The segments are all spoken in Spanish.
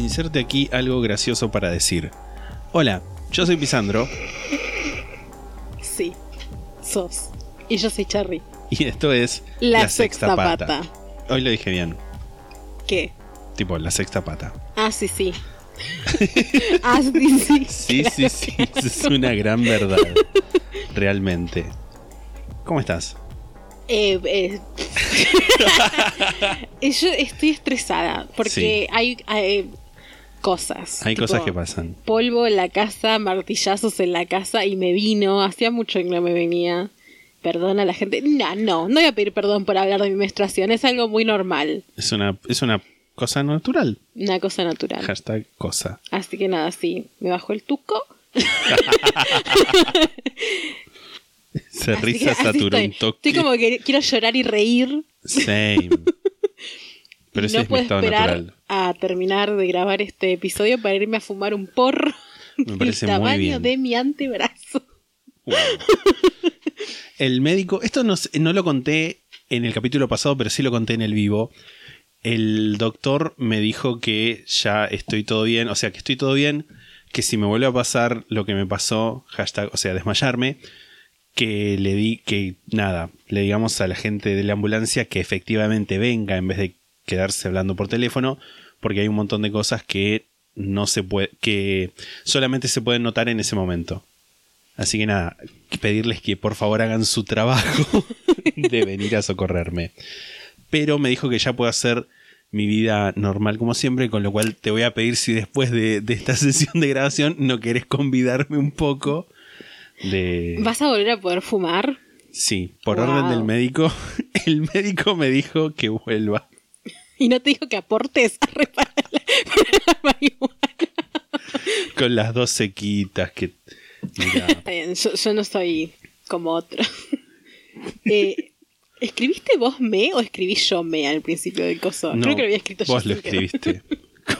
Inserte aquí algo gracioso para decir. Hola, yo soy Pisandro Sí, sos. Y yo soy Cherry. y esto es La Sexta Pata. Hoy lo dije bien, ¿Qué? tipo la sexta pata. Ah, sí, sí. ah, sí, sí. Sí, sí, sí, es una gran verdad. Realmente. ¿Cómo estás? Eh, eh. Eh, yo estoy estresada porque Sí. hay, hay cosas. Hay tipo, cosas que pasan. Polvo en la casa, martillazos en la casa y me vino. Hacía mucho que no me venía. Perdona a la gente. No, no, no voy a pedir perdón por hablar de mi menstruación. Es algo muy normal. Es una, es una cosa natural. Una cosa natural. Hashtag cosa. Así que nada, sí. Me bajó el tuco. Se Así risa saturó un toque. Estoy como que quiero llorar y reír. Same. Pero ese no es mi puedo estado esperar natural. a terminar de grabar este episodio para irme a fumar un porro Me del parece muy tamaño bien. de mi antebrazo. Wow. El médico, esto no, no lo conté en el capítulo pasado, pero sí lo conté en el vivo. El doctor me dijo que ya estoy todo bien, o sea, que estoy todo bien, que si me vuelve a pasar lo que me pasó, hashtag, o sea, desmayarme, que le di, que nada, le digamos a la gente de la ambulancia que efectivamente venga en vez de quedarse hablando por teléfono, porque hay un montón de cosas que no se puede, que solamente se pueden notar en ese momento. Así que nada, pedirles que por favor hagan su trabajo de venir a socorrerme. Pero me dijo que ya puedo hacer mi vida normal como siempre, con lo cual te voy a pedir si después de, de esta sesión de grabación no querés convidarme un poco de... ¿Vas a volver a poder fumar? Sí, por Wow. orden del médico, el médico me dijo que vuelva. Y no te dijo que aportes a reparar la, la marihuana. Con las dos sequitas que... Yo, yo no soy como otro. Eh, ¿Escribiste vos me o escribí yo me al principio del coso? no, Creo que lo había escrito yo. vos lo escribiste.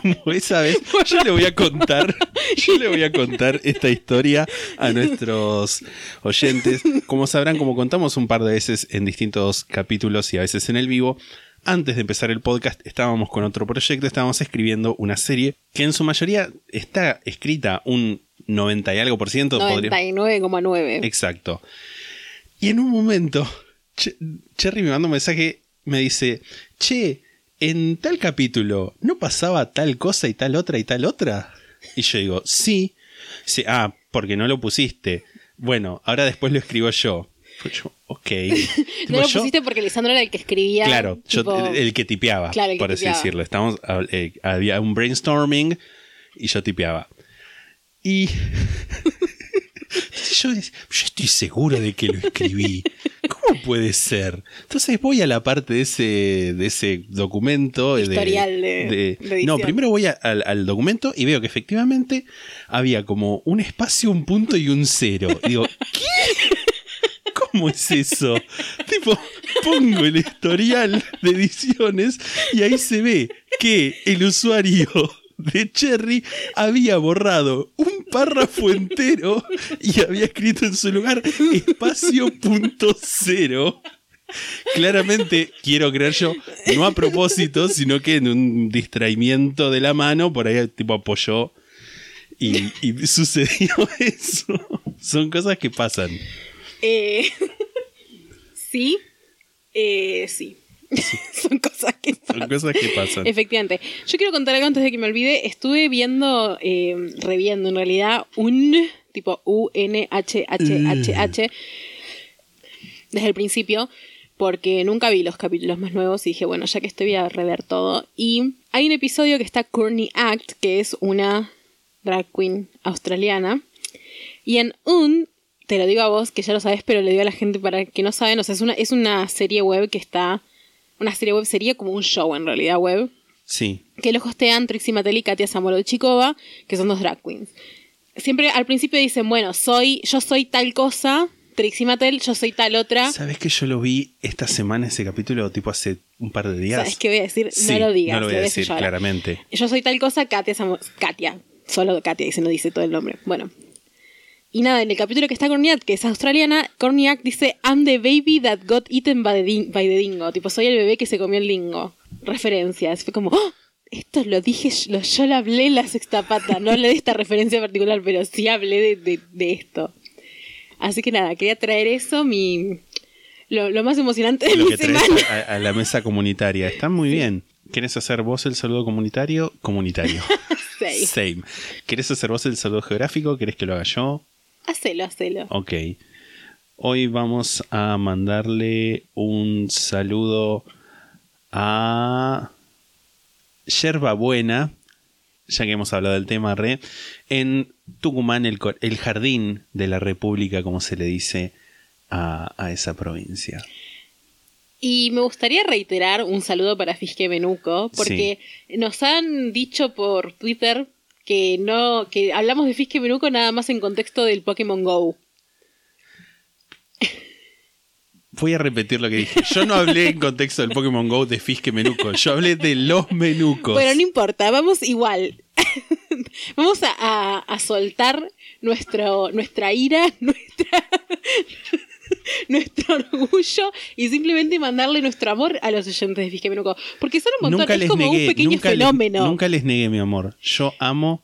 Como esa vez, yo le voy a contar, yo le voy a contar esta historia a nuestros oyentes. Como sabrán, como contamos un par de veces en distintos capítulos y a veces en el vivo, antes de empezar el podcast estábamos con otro proyecto, estábamos escribiendo una serie que en su mayoría está escrita un 90 y algo por ciento. podría- 99,9. Exacto. Y en un momento, Che- Cherry me manda un mensaje, me dice, che, en tal capítulo, ¿no pasaba tal cosa y tal otra y tal otra? Y yo digo, sí. Dice, ah, porque no lo pusiste. Bueno, ahora después lo escribo yo. Fue yo, ok. No lo yo- pusiste porque Lisandro era el que escribía. Claro, yo- el que tipeaba, Claro, el que por así decirlo. Estamos, eh, había un brainstorming y yo tipeaba. Y yo, yo estoy seguro de que lo escribí. ¿Cómo puede ser? Entonces voy a la parte de ese, de ese documento. Historial de- de no, primero voy a- al, al documento y veo que efectivamente había como un espacio, un punto y un cero. Y digo, ¿qué? ¿Cómo es eso? Tipo, pongo el historial de ediciones y ahí se ve que el usuario de Cherry había borrado un párrafo entero y había escrito en su lugar espacio punto cero. Claramente, quiero creer yo, no a propósito, sino que en un distraimiento de la mano, por ahí tipo apoyó y, y sucedió eso. Son cosas que pasan. Eh, sí. Eh, sí. Son cosas que Son cosas que pasan. Efectivamente. Yo quiero contar algo antes de que me olvide. Estuve viendo, eh, reviendo en realidad, un tipo U-N-H-H-H-H desde el principio, porque nunca vi los capítulos más nuevos y dije, bueno, ya que estoy voy a rever todo. Y hay un episodio que está Courtney Act, que es una drag queen australiana. Y en un, te lo digo a vos, que ya lo sabes, pero le digo a la gente para que no saben, o sea, es una, es una serie web que está, una serie web sería como un show en realidad web, Sí. que lo hostean Trixie Mattel y Katia Samolodchikova, que son dos drag queens. Siempre al principio dicen, bueno, soy, yo soy tal cosa, Trixie Mattel, yo soy tal otra. ¿Sabes que yo lo vi esta semana, ese capítulo, tipo hace un par de días? ¿Sabes qué voy a decir? Sí, no lo digas. No lo voy a decir claramente. Yo soy tal cosa, Katia Samo- Katia. Solo Katia dice, no dice todo el nombre. Bueno. Y nada, en el capítulo que está Corniak, que es australiana, Corniak dice, I'm the baby that got eaten by the, din- by the dingo. Tipo, soy el bebé que se comió el dingo. Referencias. Fue como, ¡Oh! esto lo dije, lo- yo lo hablé en la sexta pata. No hablé de esta referencia particular, pero sí hablé de, de- de esto. Así que nada, quería traer eso, mi... Lo, lo más emocionante de Lo mi que semana. a, a la mesa comunitaria. Está muy bien. ¿Quieres hacer vos el saludo comunitario? Comunitario. Sí. Same. ¿Querés hacer vos el saludo geográfico? ¿Querés que lo haga yo? Hacelo, hacelo. Ok. Hoy vamos a mandarle un saludo a Yerba Buena, ya que hemos hablado del tema re, en Tucumán, el, el jardín de la República, como se le dice a, a esa provincia. Y me gustaría reiterar un saludo para Fisque Menuco, porque nos han dicho por Twitter que no, que hablamos de Fisque Menuco nada más en contexto del Pokémon Go. Voy a repetir lo que dije. Yo no hablé en contexto del Pokémon Go de Fisque Menuco. Yo hablé de los menucos. Pero no importa, vamos igual. vamos a, a- a soltar nuestro, nuestra ira, nuestra, nuestro orgullo y simplemente mandarle nuestro amor a los oyentes de Fisque Menuco. Porque son un montón, nunca es les como negué, un pequeño nunca les- fenómeno. nunca les negué mi amor. Yo amo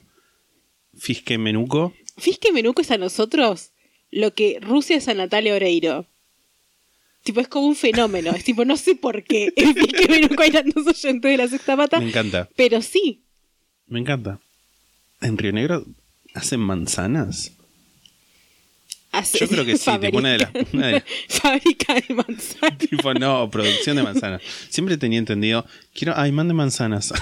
Fisque Menuco. Fisque Menuco es a nosotros lo que Rusia es a Natalia Oreiro. Tipo, es como un fenómeno. Es tipo, no sé por qué el Fisque Menuco eran dos oyentes de la sexta pata. Me encanta. Pero sí. Me encanta. En Río Negro hacen manzanas. Yo creo que sí, tipo una de las- una de las- Fábrica de manzanas. Tipo, no, producción de manzanas. Siempre tenía entendido. Quiero. Ay, mande manzanas.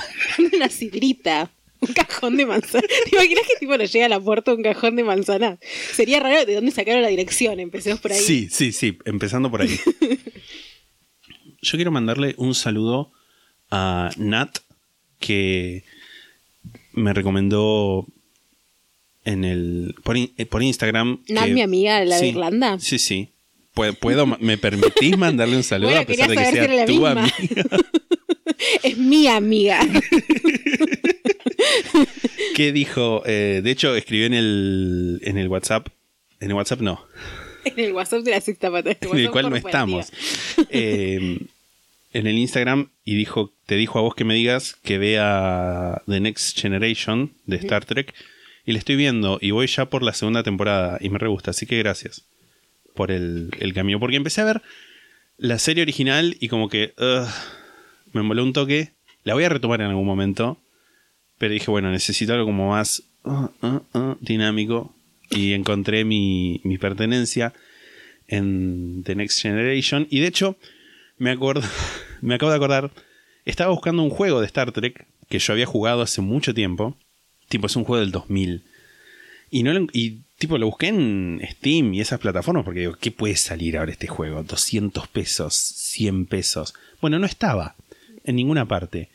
Una sidrita. Un cajón de manzanas. ¿Te imaginas que tipo le llega a la puerta un cajón de manzanas? Sería raro de dónde sacaron la dirección. Empecemos por ahí. Sí, sí, sí. Empezando por ahí. Yo quiero mandarle un saludo a Nat, que me recomendó en el por, in- eh, por Instagram. Nat, que- mi amiga, la de Sí, Irlanda. Sí, sí. Puedo, puedo- ¿Me permitís mandarle un saludo Bueno, a pesar de que sea tu misma. amiga? Es mi amiga. ¿Qué dijo? Eh, de hecho, escribió en el, en el WhatsApp. En el WhatsApp no, en el WhatsApp de la sexta pata. en el cual no estamos. Eh, en el Instagram y dijo, te dijo a vos que me digas que vea The Next Generation de Star Trek y le estoy viendo y voy ya por la segunda temporada y me re gusta, así que gracias por el, camino. Porque empecé a ver la serie original y como que me moló un toque. La voy a retomar en algún momento, pero dije, bueno, necesito algo como más dinámico y encontré mi, mi pertenencia en The Next Generation. Y de hecho, me acuerdo, me acabo de acordar, estaba buscando un juego de Star Trek que yo había jugado hace mucho tiempo. Tipo, es un juego del 2000. Y, no lo- y tipo, lo busqué en Steam y esas plataformas porque digo, ¿qué puede salir ahora este juego? 200 pesos, 100 pesos. Bueno, no estaba en ninguna parte.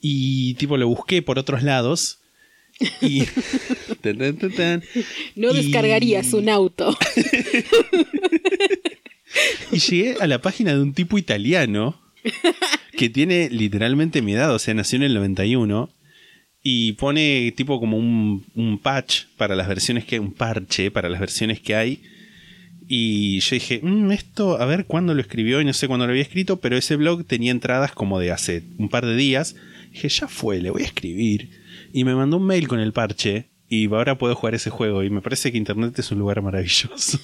Y tipo, lo busqué por otros lados. Y. Tan, tan, tan, tan. No Y- descargarías un auto. Y llegué a la página de un tipo italiano que tiene literalmente mi edad, o sea, nació en el 91. Y pone tipo como un, un patch para las versiones que un parche para las versiones que hay. Y yo dije, "Mm, esto, a ver cuándo lo escribió y no sé cuándo lo había escrito, pero ese blog tenía entradas como de hace un par de días. Dije, ya fue, le voy a escribir. Y me mandó un mail con el parche y ahora puedo jugar ese juego. Y me parece que Internet es un lugar maravilloso.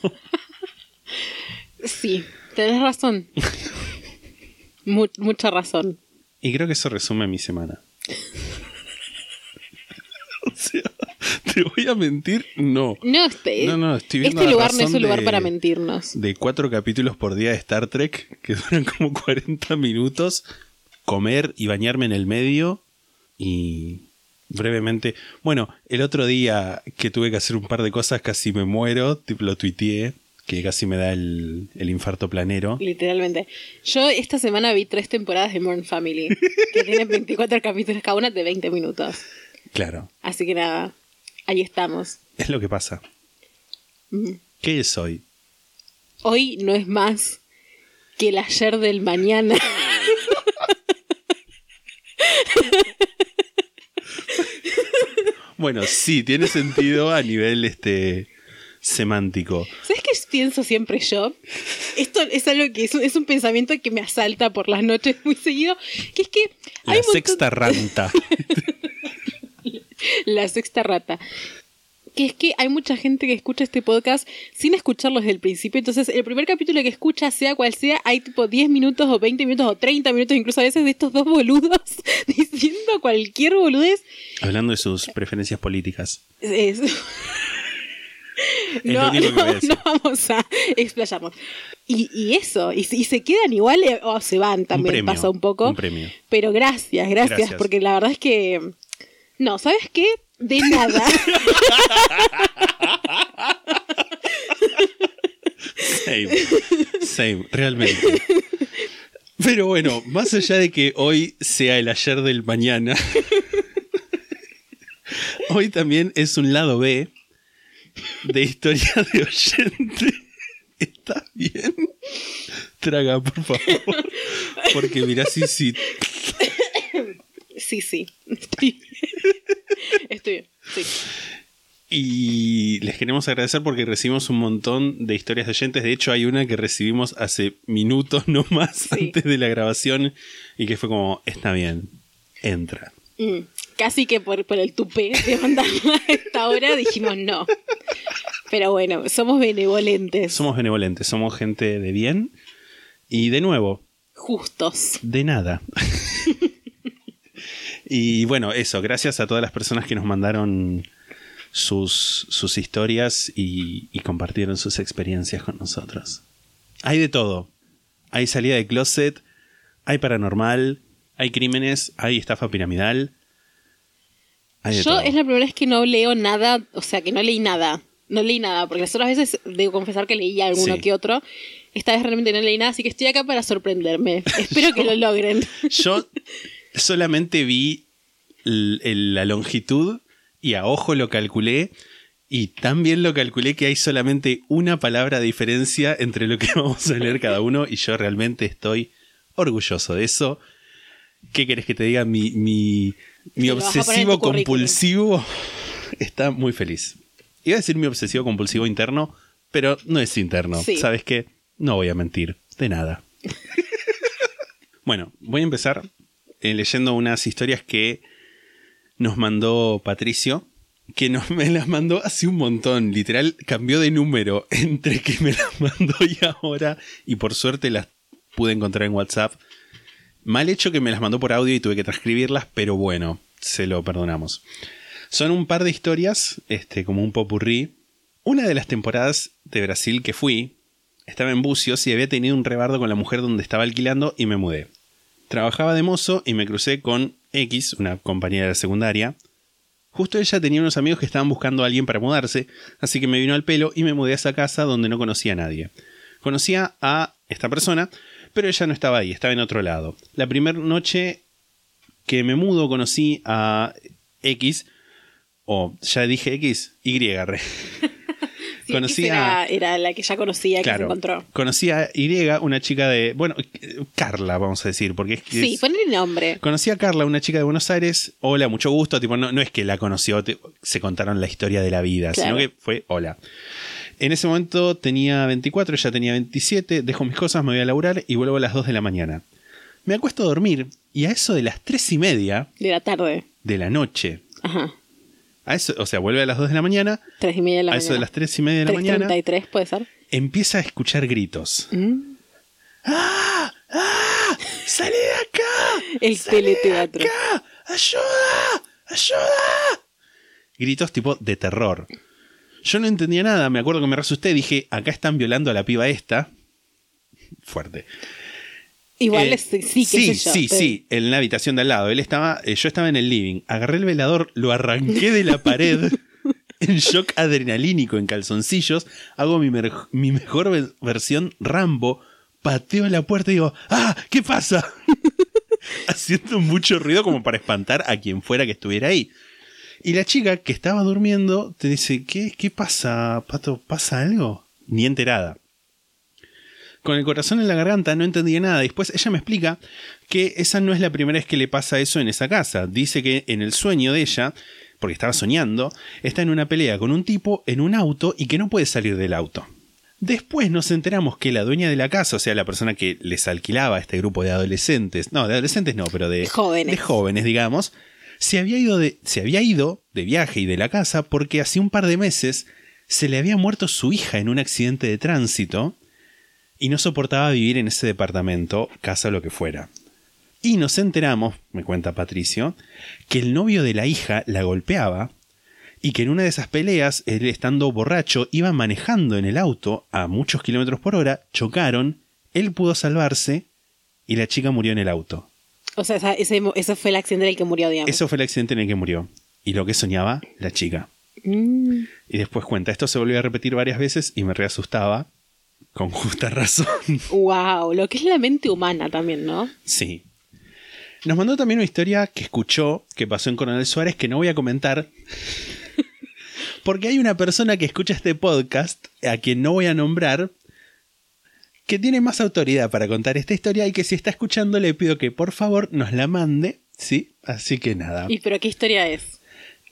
Sí, tenés razón. Mu- mucha razón. Y creo que eso resume mi semana. o sea, ¿te voy a mentir? No. No, este, No, no, estoy viendo este lugar no es un lugar de- para mentirnos. De cuatro capítulos por día de Star Trek, que duran como 40 minutos, comer y bañarme en el medio y brevemente... Bueno, el otro día que tuve que hacer un par de cosas casi me muero, tipo lo tuiteé, que casi me da el, el infarto planero. Literalmente. Yo esta semana vi tres temporadas de Modern Family, que tienen 24 capítulos cada una de 20 minutos. Claro, Así que nada, ahí estamos. es lo que pasa. Mm. ¿Qué es hoy? Hoy no es más que el ayer del mañana. Bueno, sí, tiene sentido a nivel este semántico. ¿Sabes qué pienso siempre yo? Esto es algo que es un, es un pensamiento que me asalta por las noches muy seguido, que es que hay La un montón- sexta ranta. la sexta rata. Que es que hay mucha gente que escucha este podcast sin escucharlo desde el principio. Entonces, el primer capítulo que escucha, sea cual sea, hay tipo 10 minutos o 20 minutos o 30 minutos, incluso a veces, de estos dos boludos diciendo cualquier boludez. Hablando de sus preferencias políticas. Es- no, no, no vamos a explayarnos. Y, y eso, y, y se quedan igual eh, o se van también, premio, pasa un poco. un premio. Pero gracias, gracias, Gracias. porque la verdad es que. No, ¿sabes qué? De nada. Same. Same, realmente. Pero bueno, más allá de que hoy sea el ayer del mañana, hoy también es un lado B de historia de oyente. ¿Está bien? Traga, por favor. Porque mirá, sí, sí. Sí, sí. Estoy, Estoy bien. Sí. Y les queremos agradecer porque recibimos un montón de historias de oyentes. De hecho, hay una que recibimos hace minutos nomás Sí. antes de la grabación y que fue como, está bien, entra. Mm, Casi que por, por el tupé de mandarla a esta hora dijimos no. Pero bueno, somos benevolentes. Somos benevolentes, somos gente de bien y de nuevo, justos. de nada. y bueno, eso, gracias a todas las personas que nos mandaron sus, sus historias y, y compartieron sus experiencias con nosotros. Hay de todo. Hay salida de closet, hay paranormal, hay crímenes, hay estafa piramidal. Hay Yo todo. es la primera vez que no leo nada, o sea, que no leí nada. No leí nada, porque las otras veces debo confesar que leí alguno Sí. que otro. Esta vez realmente no leí nada, así que estoy acá para sorprenderme. Espero que lo logren. Yo solamente vi la longitud y a ojo lo calculé. Y también lo calculé que hay solamente una palabra de diferencia entre lo que vamos a leer cada uno. Y yo realmente estoy orgulloso de eso. ¿Qué querés que te diga? Mi, mi, obsesivo compulsivo está muy feliz. Iba a decir mi obsesivo compulsivo interno, pero no es interno. Sí. ¿Sabes qué? No voy a mentir. De nada. Bueno, voy a empezar eh, leyendo unas historias que nos mandó Patricio, que nos, me las mandó hace un montón, literal, cambió de número entre que me las mandó y ahora, y por suerte las pude encontrar en WhatsApp. Mal hecho que me las mandó por audio y tuve que transcribirlas, pero bueno, se lo perdonamos. Son un par de historias, este, como un popurrí. Una de las temporadas de Brasil que fui, estaba en Bucios y había tenido un rebardo con la mujer donde estaba alquilando y me mudé. Trabajaba de mozo y me crucé con X, una compañera de la secundaria. Justo ella tenía unos amigos que estaban buscando a alguien para mudarse, así que me vino al pelo y me mudé a esa casa donde no conocía a nadie. Conocía a esta persona, pero ella no estaba ahí, estaba en otro lado. La primera noche que me mudo conocí a X, o ya dije X, Y. Sí, Conocí esa a- era, era la que ya conocía, que se encontró. Conocí a Y, una chica de. Bueno, Carla, vamos a decir, porque es que. Sí, es- ponle nombre. Conocí a Carla, una chica de Buenos Aires. Hola, mucho gusto. Tipo, no, no es que la conoció, te- se contaron la historia de la vida, Claro. sino que fue hola. En ese momento tenía 24, ella tenía 27. Dejo mis cosas, me voy a laburar y vuelvo a las 2 de la mañana. Me acuesto a dormir y a eso de las 3 y media De la tarde. de la noche. Ajá. A eso, o sea, vuelve a las 2 de la mañana. Tres y media de la a mañana. eso de las 3 y media de la mañana. 3.33 puede ser. Empieza a escuchar gritos. Mm. ¡Ah! ¡Ah! ¡Salí de acá! El ¡Salí de teleteatro. acá! ¡Ayuda! ¡Ayuda! Gritos tipo de terror. Yo no entendía nada, me acuerdo que me resusté, dije, acá están violando a la piba esta. Fuerte. Igual Eh, es, sí, sí, sé yo, sí, pero- sí, en la habitación de al lado. Él estaba, eh, yo estaba en el living, agarré el velador, lo arranqué de la pared, en shock adrenalínico en calzoncillos, hago mi, mi mejor ve- versión Rambo, pateo la puerta y digo, ¡ah! ¿Qué pasa? Haciendo mucho ruido como para espantar a quien fuera que estuviera ahí. Y la chica que estaba durmiendo te dice, ¿qué, qué pasa, Pato? ¿Pasa algo? Ni enterada. Con el corazón en la garganta no entendía nada. Después ella me explica que esa no es la primera vez que le pasa eso en esa casa. Dice que en el sueño de ella, porque estaba soñando, está en una pelea con un tipo en un auto y que no puede salir del auto. Después nos enteramos que la dueña de la casa, o sea, la persona que les alquilaba a este grupo de adolescentes, no, de adolescentes no, pero de Jóvenes. de jóvenes, digamos, se había ido de, se había ido de viaje y de la casa porque hace un par de meses se le había muerto su hija en un accidente de tránsito y no soportaba vivir en ese departamento, casa o lo que fuera. Y nos enteramos, me cuenta Patricio, que el novio de la hija la golpeaba y que en una de esas peleas, él estando borracho, iba manejando en el auto a muchos kilómetros por hora, chocaron, él pudo salvarse y la chica murió en el auto. O sea, esa- ese, ese fue el accidente en el que murió, digamos. Eso fue el accidente en el que murió. Y lo que soñaba la chica. Mm. Y después cuenta, esto se volvió a repetir varias veces y me reasustaba. Con justa razón. Wow, lo que es la mente humana también, ¿no? Sí. Nos mandó también una historia que escuchó, que pasó en Coronel Suárez, que no voy a comentar. Porque hay una persona que escucha este podcast, a quien no voy a nombrar, que tiene más autoridad para contar esta historia y que si está escuchando le pido que por favor nos la mande. Sí, así que nada. ¿Y pero qué historia es?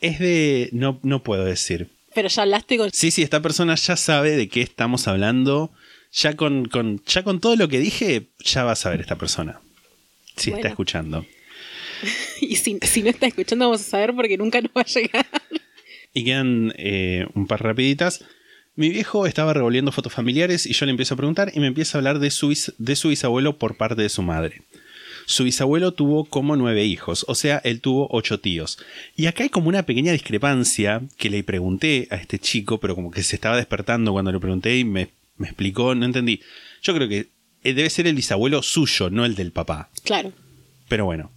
Es de... No, no puedo decir. Pero ya hablaste con... Sí, sí, esta persona ya sabe de qué estamos hablando. Ya con, con- ya con todo lo que dije, ya va a saber esta persona. Si Bueno. está escuchando. Y si, si no está escuchando vamos a saber porque nunca nos va a llegar. Y quedan eh, un par rapiditas. Mi viejo estaba revolviendo fotos familiares y yo le empiezo a preguntar y me empieza a hablar de su, de su bisabuelo por parte de su madre. Su bisabuelo tuvo como nueve hijos, o sea, él tuvo ocho tíos. Y acá hay como una pequeña discrepancia que le pregunté a este chico, pero como que se estaba despertando cuando le pregunté y me, me explicó, no entendí. Yo creo que eh, debe ser el bisabuelo suyo, no el del papá. Claro. Pero bueno.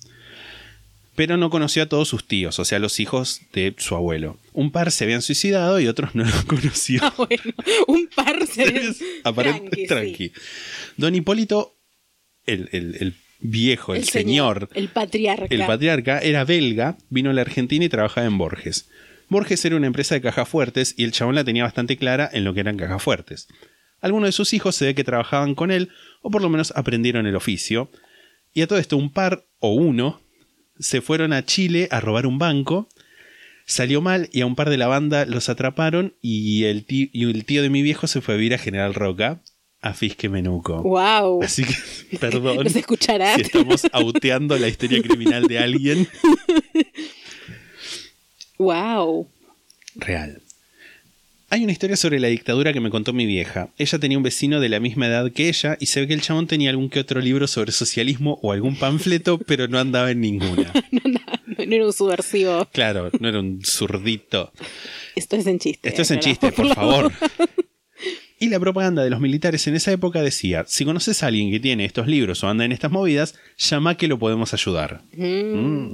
Pero no conoció a todos sus tíos, o sea, los hijos de su abuelo. Un par se habían suicidado y otros no lo conoció. Ah, bueno. Un par se... Aparente- Tranqui, sí. Don Hipólito, el, el- el viejo, el, señor, El patriarca. el patriarca, era belga, vino a la Argentina y trabajaba en Borges. Borges era una empresa de cajas fuertes y el chabón la tenía bastante clara en lo que eran cajas fuertes. Algunos de sus hijos se ve que trabajaban con él, o por lo menos aprendieron el oficio. Y a todo esto, un par o uno se fueron a Chile a robar un banco. Salió mal y a un par de la banda los atraparon y el, tío, y el tío de mi viejo se fue a vivir a General Roca, a Fisque Menuco. Wow. Así que, perdón. Nos escuchará. Si estamos auteando la historia criminal de alguien. Wow. Real. Hay una historia sobre la dictadura que me contó mi vieja. Ella tenía un vecino de la misma edad que ella y se ve que el chabón tenía algún que otro libro sobre socialismo o algún panfleto, pero no andaba en ninguna. No era un subversivo. Claro, no era un zurdito. Esto es en chiste. Esto es en chiste, por favor. Y la propaganda de los militares en esa época decía, si conoces a alguien que tiene estos libros o anda en estas movidas, llama que lo podemos ayudar. Mm.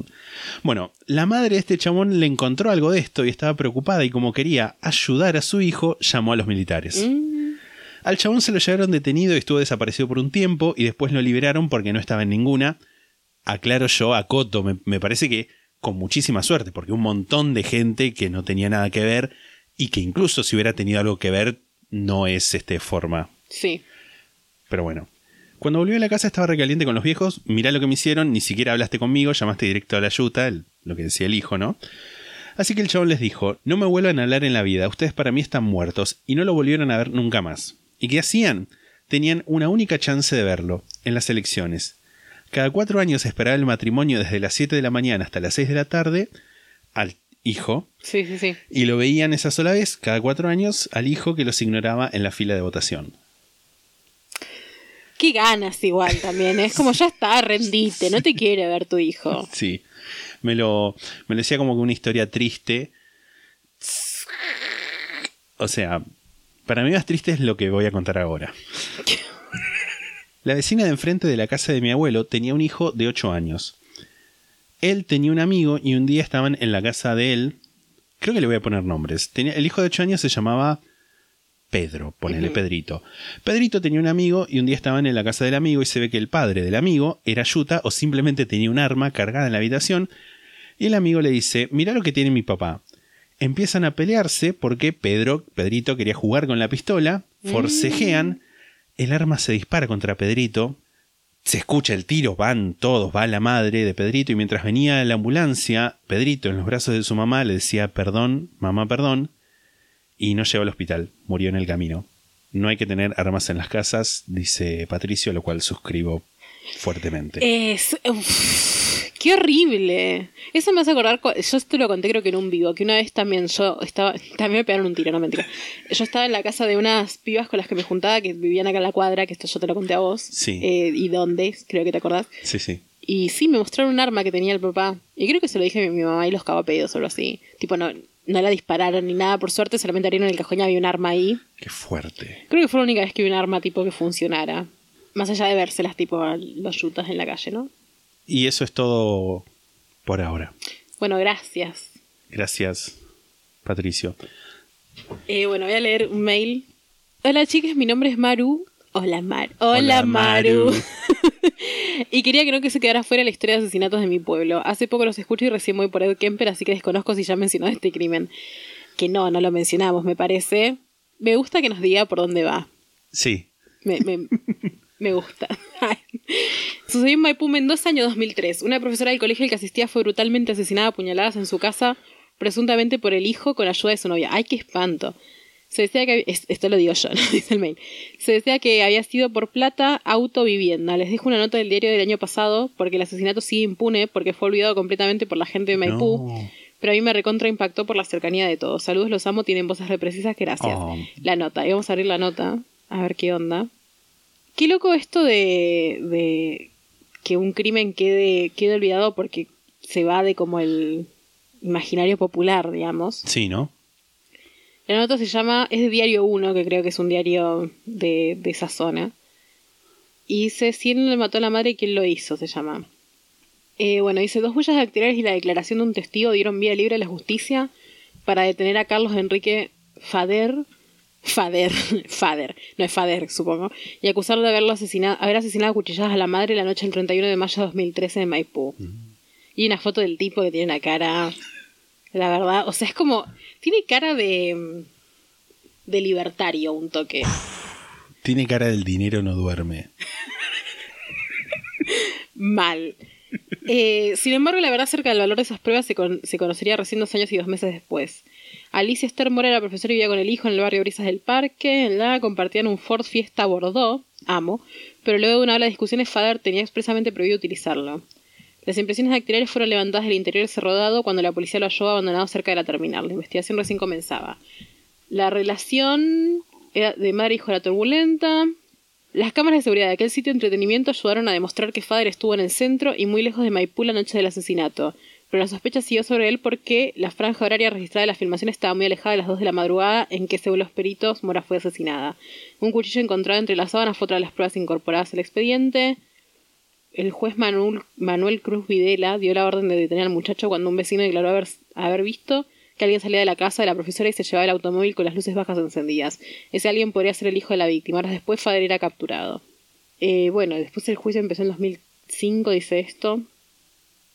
Bueno, la madre de este chabón le encontró algo de esto y estaba preocupada y como quería ayudar a su hijo, llamó a los militares. Al chabón se lo llevaron detenido y estuvo desaparecido por un tiempo y después lo liberaron porque no estaba en ninguna. Aclaro yo, acoto, me, me parece que con muchísima suerte, porque un montón de gente que no tenía nada que ver y que incluso si hubiera tenido algo que ver, no es este forma. Sí. Pero bueno. Cuando volvió a la casa estaba recaliente con los viejos. Mirá lo que me hicieron, ni siquiera hablaste conmigo, llamaste directo a la yuta, el- lo que decía el hijo, ¿no? Así que el chabón les dijo, no me vuelvan a hablar en la vida, ustedes para mí están muertos, y no lo volvieron a ver nunca más. ¿Y qué hacían? Tenían una única chance de verlo, en las elecciones. Cada cuatro años esperaba el matrimonio desde las 7 de la mañana hasta las 6 de la tarde al hijo, Sí, sí, sí. y lo veían esa sola vez, cada cuatro años, al hijo que los ignoraba en la fila de votación. Qué ganas igual también. Es como ya está, rendite. No te quiere ver tu hijo. Sí. Me lo, me lo decía como que una historia triste. O sea, para mí más triste es lo que voy a contar ahora. La vecina de enfrente de la casa de mi abuelo tenía un hijo de 8 años. Él tenía un amigo y un día estaban en la casa de él, Creo que le voy a poner nombres. Tenía, el hijo de 8 años se llamaba Pedro, ponele Pedrito. Pedrito tenía un amigo y un día estaban en la casa del amigo y se ve que el padre del amigo era yuta o simplemente tenía un arma cargada en la habitación y el amigo le dice, mira lo que tiene mi papá. Empiezan a pelearse porque Pedro, Pedrito quería jugar con la pistola, forcejean, el arma se dispara contra Pedrito, se escucha el tiro, van todos, va la madre de Pedrito y mientras venía la ambulancia, Pedrito en los brazos de su mamá le decía, perdón, mamá, perdón, y no llegó al hospital, murió en el camino. No hay que tener armas en las casas, dice Patricio, lo cual suscribo fuertemente. Es. ¡Qué horrible! Eso me hace acordar. Yo esto lo conté, creo que en un vivo. Que una vez también yo estaba. También me pegaron un tiro, no mentira. Yo estaba en la casa de unas pibas con las que me juntaba que vivían acá en la cuadra. Que esto yo te lo conté a vos. Sí. Eh, ¿Y dónde? Creo que te acordás. Sí, sí. Y sí, me mostraron un arma que tenía el papá. Y creo que se lo dije a mi, mamá y los pedidos o algo así. Tipo, no, no la dispararon ni nada. Por suerte, solamente abrieron el cajón y había un arma ahí. Qué fuerte. Creo que fue la única vez que vi un arma tipo que funcionara. Más allá de vérselas tipo a los yutas en la calle, ¿no? Y eso es todo por ahora. Bueno, gracias. Gracias, Patricio. Eh, bueno, voy a leer un mail. Hola chicas, mi nombre es Maru. Hola Mar. Hola, Hola, Maru. Maru. y quería que no que se quedara fuera la historia de asesinatos de mi pueblo. Hace poco los escucho y recién voy por Ed Kemper, así que desconozco si ya mencionó este crimen. Que no, no lo mencionamos, me parece. Me gusta que nos diga por dónde va. Sí. Me, me, me gusta. Sucedió en Maipú, Mendoza, año 2003. Una profesora del colegio al que asistía fue brutalmente asesinada a puñaladas en su casa, presuntamente por el hijo con ayuda de su novia. ¡Ay, qué espanto! Se decía que... es- Esto lo digo yo, no dice el mail. Se decía que había sido por plata, auto, vivienda. Les dejo una nota del diario del año pasado, porque el asesinato sigue impune, porque fue olvidado completamente por la gente de Maipú. No. Pero a mí me recontra impactó por la cercanía de todos. Saludos, los amo, tienen voces reprecisas, gracias. Oh. La nota, y vamos a abrir la nota, a ver qué onda. Qué loco esto de, de que un crimen quede, quede olvidado porque se va de como el imaginario popular, digamos. Sí, ¿no? La nota se llama, es de Diario 1, que creo que es un diario de, de esa zona. Y dice, ¿quién le mató a la madre y quién lo hizo? Se llama. Eh, bueno, dice, dos huellas dactilares y la declaración de un testigo dieron vía libre a la justicia para detener a Carlos Enrique Fader, Fader, Fader, no es Fader, supongo, y acusarlo de haberlo asesinado, haber asesinado a cuchilladas a la madre la noche del 31 de mayo de 2013 en Maipú. Y una foto del tipo que tiene una cara, la verdad, o sea, es como, tiene cara de, de libertario un toque. Tiene cara del dinero no duerme. Mal. Eh, sin embargo, la verdad acerca del valor de esas pruebas se, con- se conocería recién dos años y dos meses después. Alicia Esther Mora era profesora vivía con el hijo en el barrio Brisas del Parque. La compartían un Ford Fiesta Bordeaux, amo, pero luego de una ola de discusiones, Fader tenía expresamente prohibido utilizarlo. Las impresiones dactilares fueron levantadas del interior de ese rodado cuando la policía lo halló abandonado cerca de la terminal. La investigación recién comenzaba. La relación de madre e hijo era turbulenta. Las cámaras de seguridad de aquel sitio de entretenimiento ayudaron a demostrar que Fader estuvo en el centro y muy lejos de Maipú la noche del asesinato. Pero la sospecha siguió sobre él porque la franja horaria registrada de la filmación estaba muy alejada de las 2 de la madrugada en que, según los peritos, Mora fue asesinada. Un cuchillo encontrado entre las sábanas fue otra de las pruebas incorporadas al expediente. El juez Manuel, Manuel Cruz Videla dio la orden de detener al muchacho cuando un vecino declaró haber, haber visto que alguien salía de la casa de la profesora y se llevaba el automóvil con las luces bajas encendidas. Ese alguien podría ser el hijo de la víctima. Horas después, Fader era capturado. Eh, bueno, después el juicio empezó en 2005, dice esto.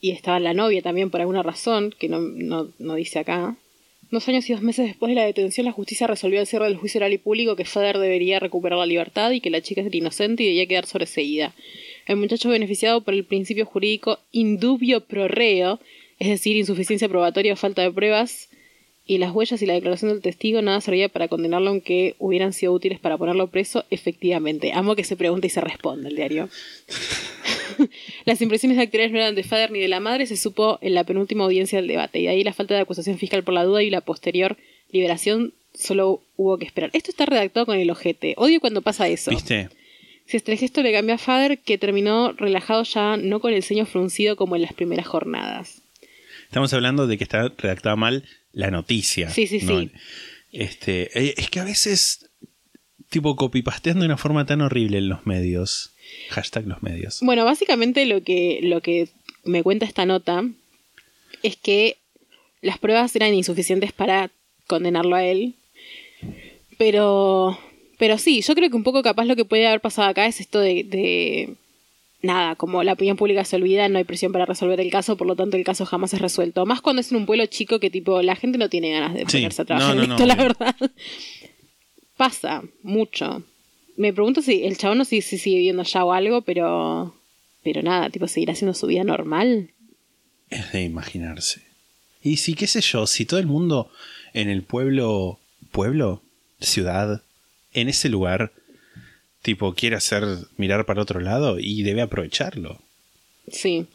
Y estaba la novia también por alguna razón, que no, no, no dice acá. Dos años y dos meses después de la detención, la justicia resolvió el cierre del juicio oral y público que Fader debería recuperar la libertad y que la chica era inocente y debía quedar sobreseída. El muchacho beneficiado por el principio jurídico indubio pro reo, es decir, insuficiencia probatoria o falta de pruebas, y las huellas y la declaración del testigo nada servía para condenarlo aunque hubieran sido útiles para ponerlo preso, efectivamente. Amo que se pregunte y se responda el diario. Las impresiones dactilares no eran de Fader ni de la madre, se supo en la penúltima audiencia del debate, y de ahí la falta de acusación fiscal por la duda y la posterior liberación solo hubo que esperar. Esto está redactado con el ojete. Odio cuando pasa eso. ¿Viste? Si este gesto le cambió a Fader, que terminó relajado ya, no con el ceño fruncido como en las primeras jornadas. Estamos hablando de que está redactada mal la noticia. Sí, sí, ¿no? sí. Este, eh, es que a veces, tipo, copipastean de una forma tan horrible en los medios. Hashtag los medios. Bueno, básicamente lo que, lo que me cuenta esta nota es que las pruebas eran insuficientes para condenarlo a él. Pero, pero sí, yo creo que un poco capaz lo que puede haber pasado acá es esto de, de nada, como la opinión pública se olvida, no hay presión para resolver el caso, por lo tanto el caso jamás es resuelto. Más cuando es en un pueblo chico que tipo la gente no tiene ganas de Sí. ponerse a trabajar No, en no, esto, no, la verdad. Pasa mucho. Me pregunto si el chabón no sé si sigue viviendo allá o algo, pero pero nada, tipo seguirá haciendo su vida normal. Es de imaginarse. Y si, qué sé yo, si todo el mundo en el pueblo, pueblo, ciudad, en ese lugar, tipo, quiere hacer mirar para otro lado y debe aprovecharlo. Sí.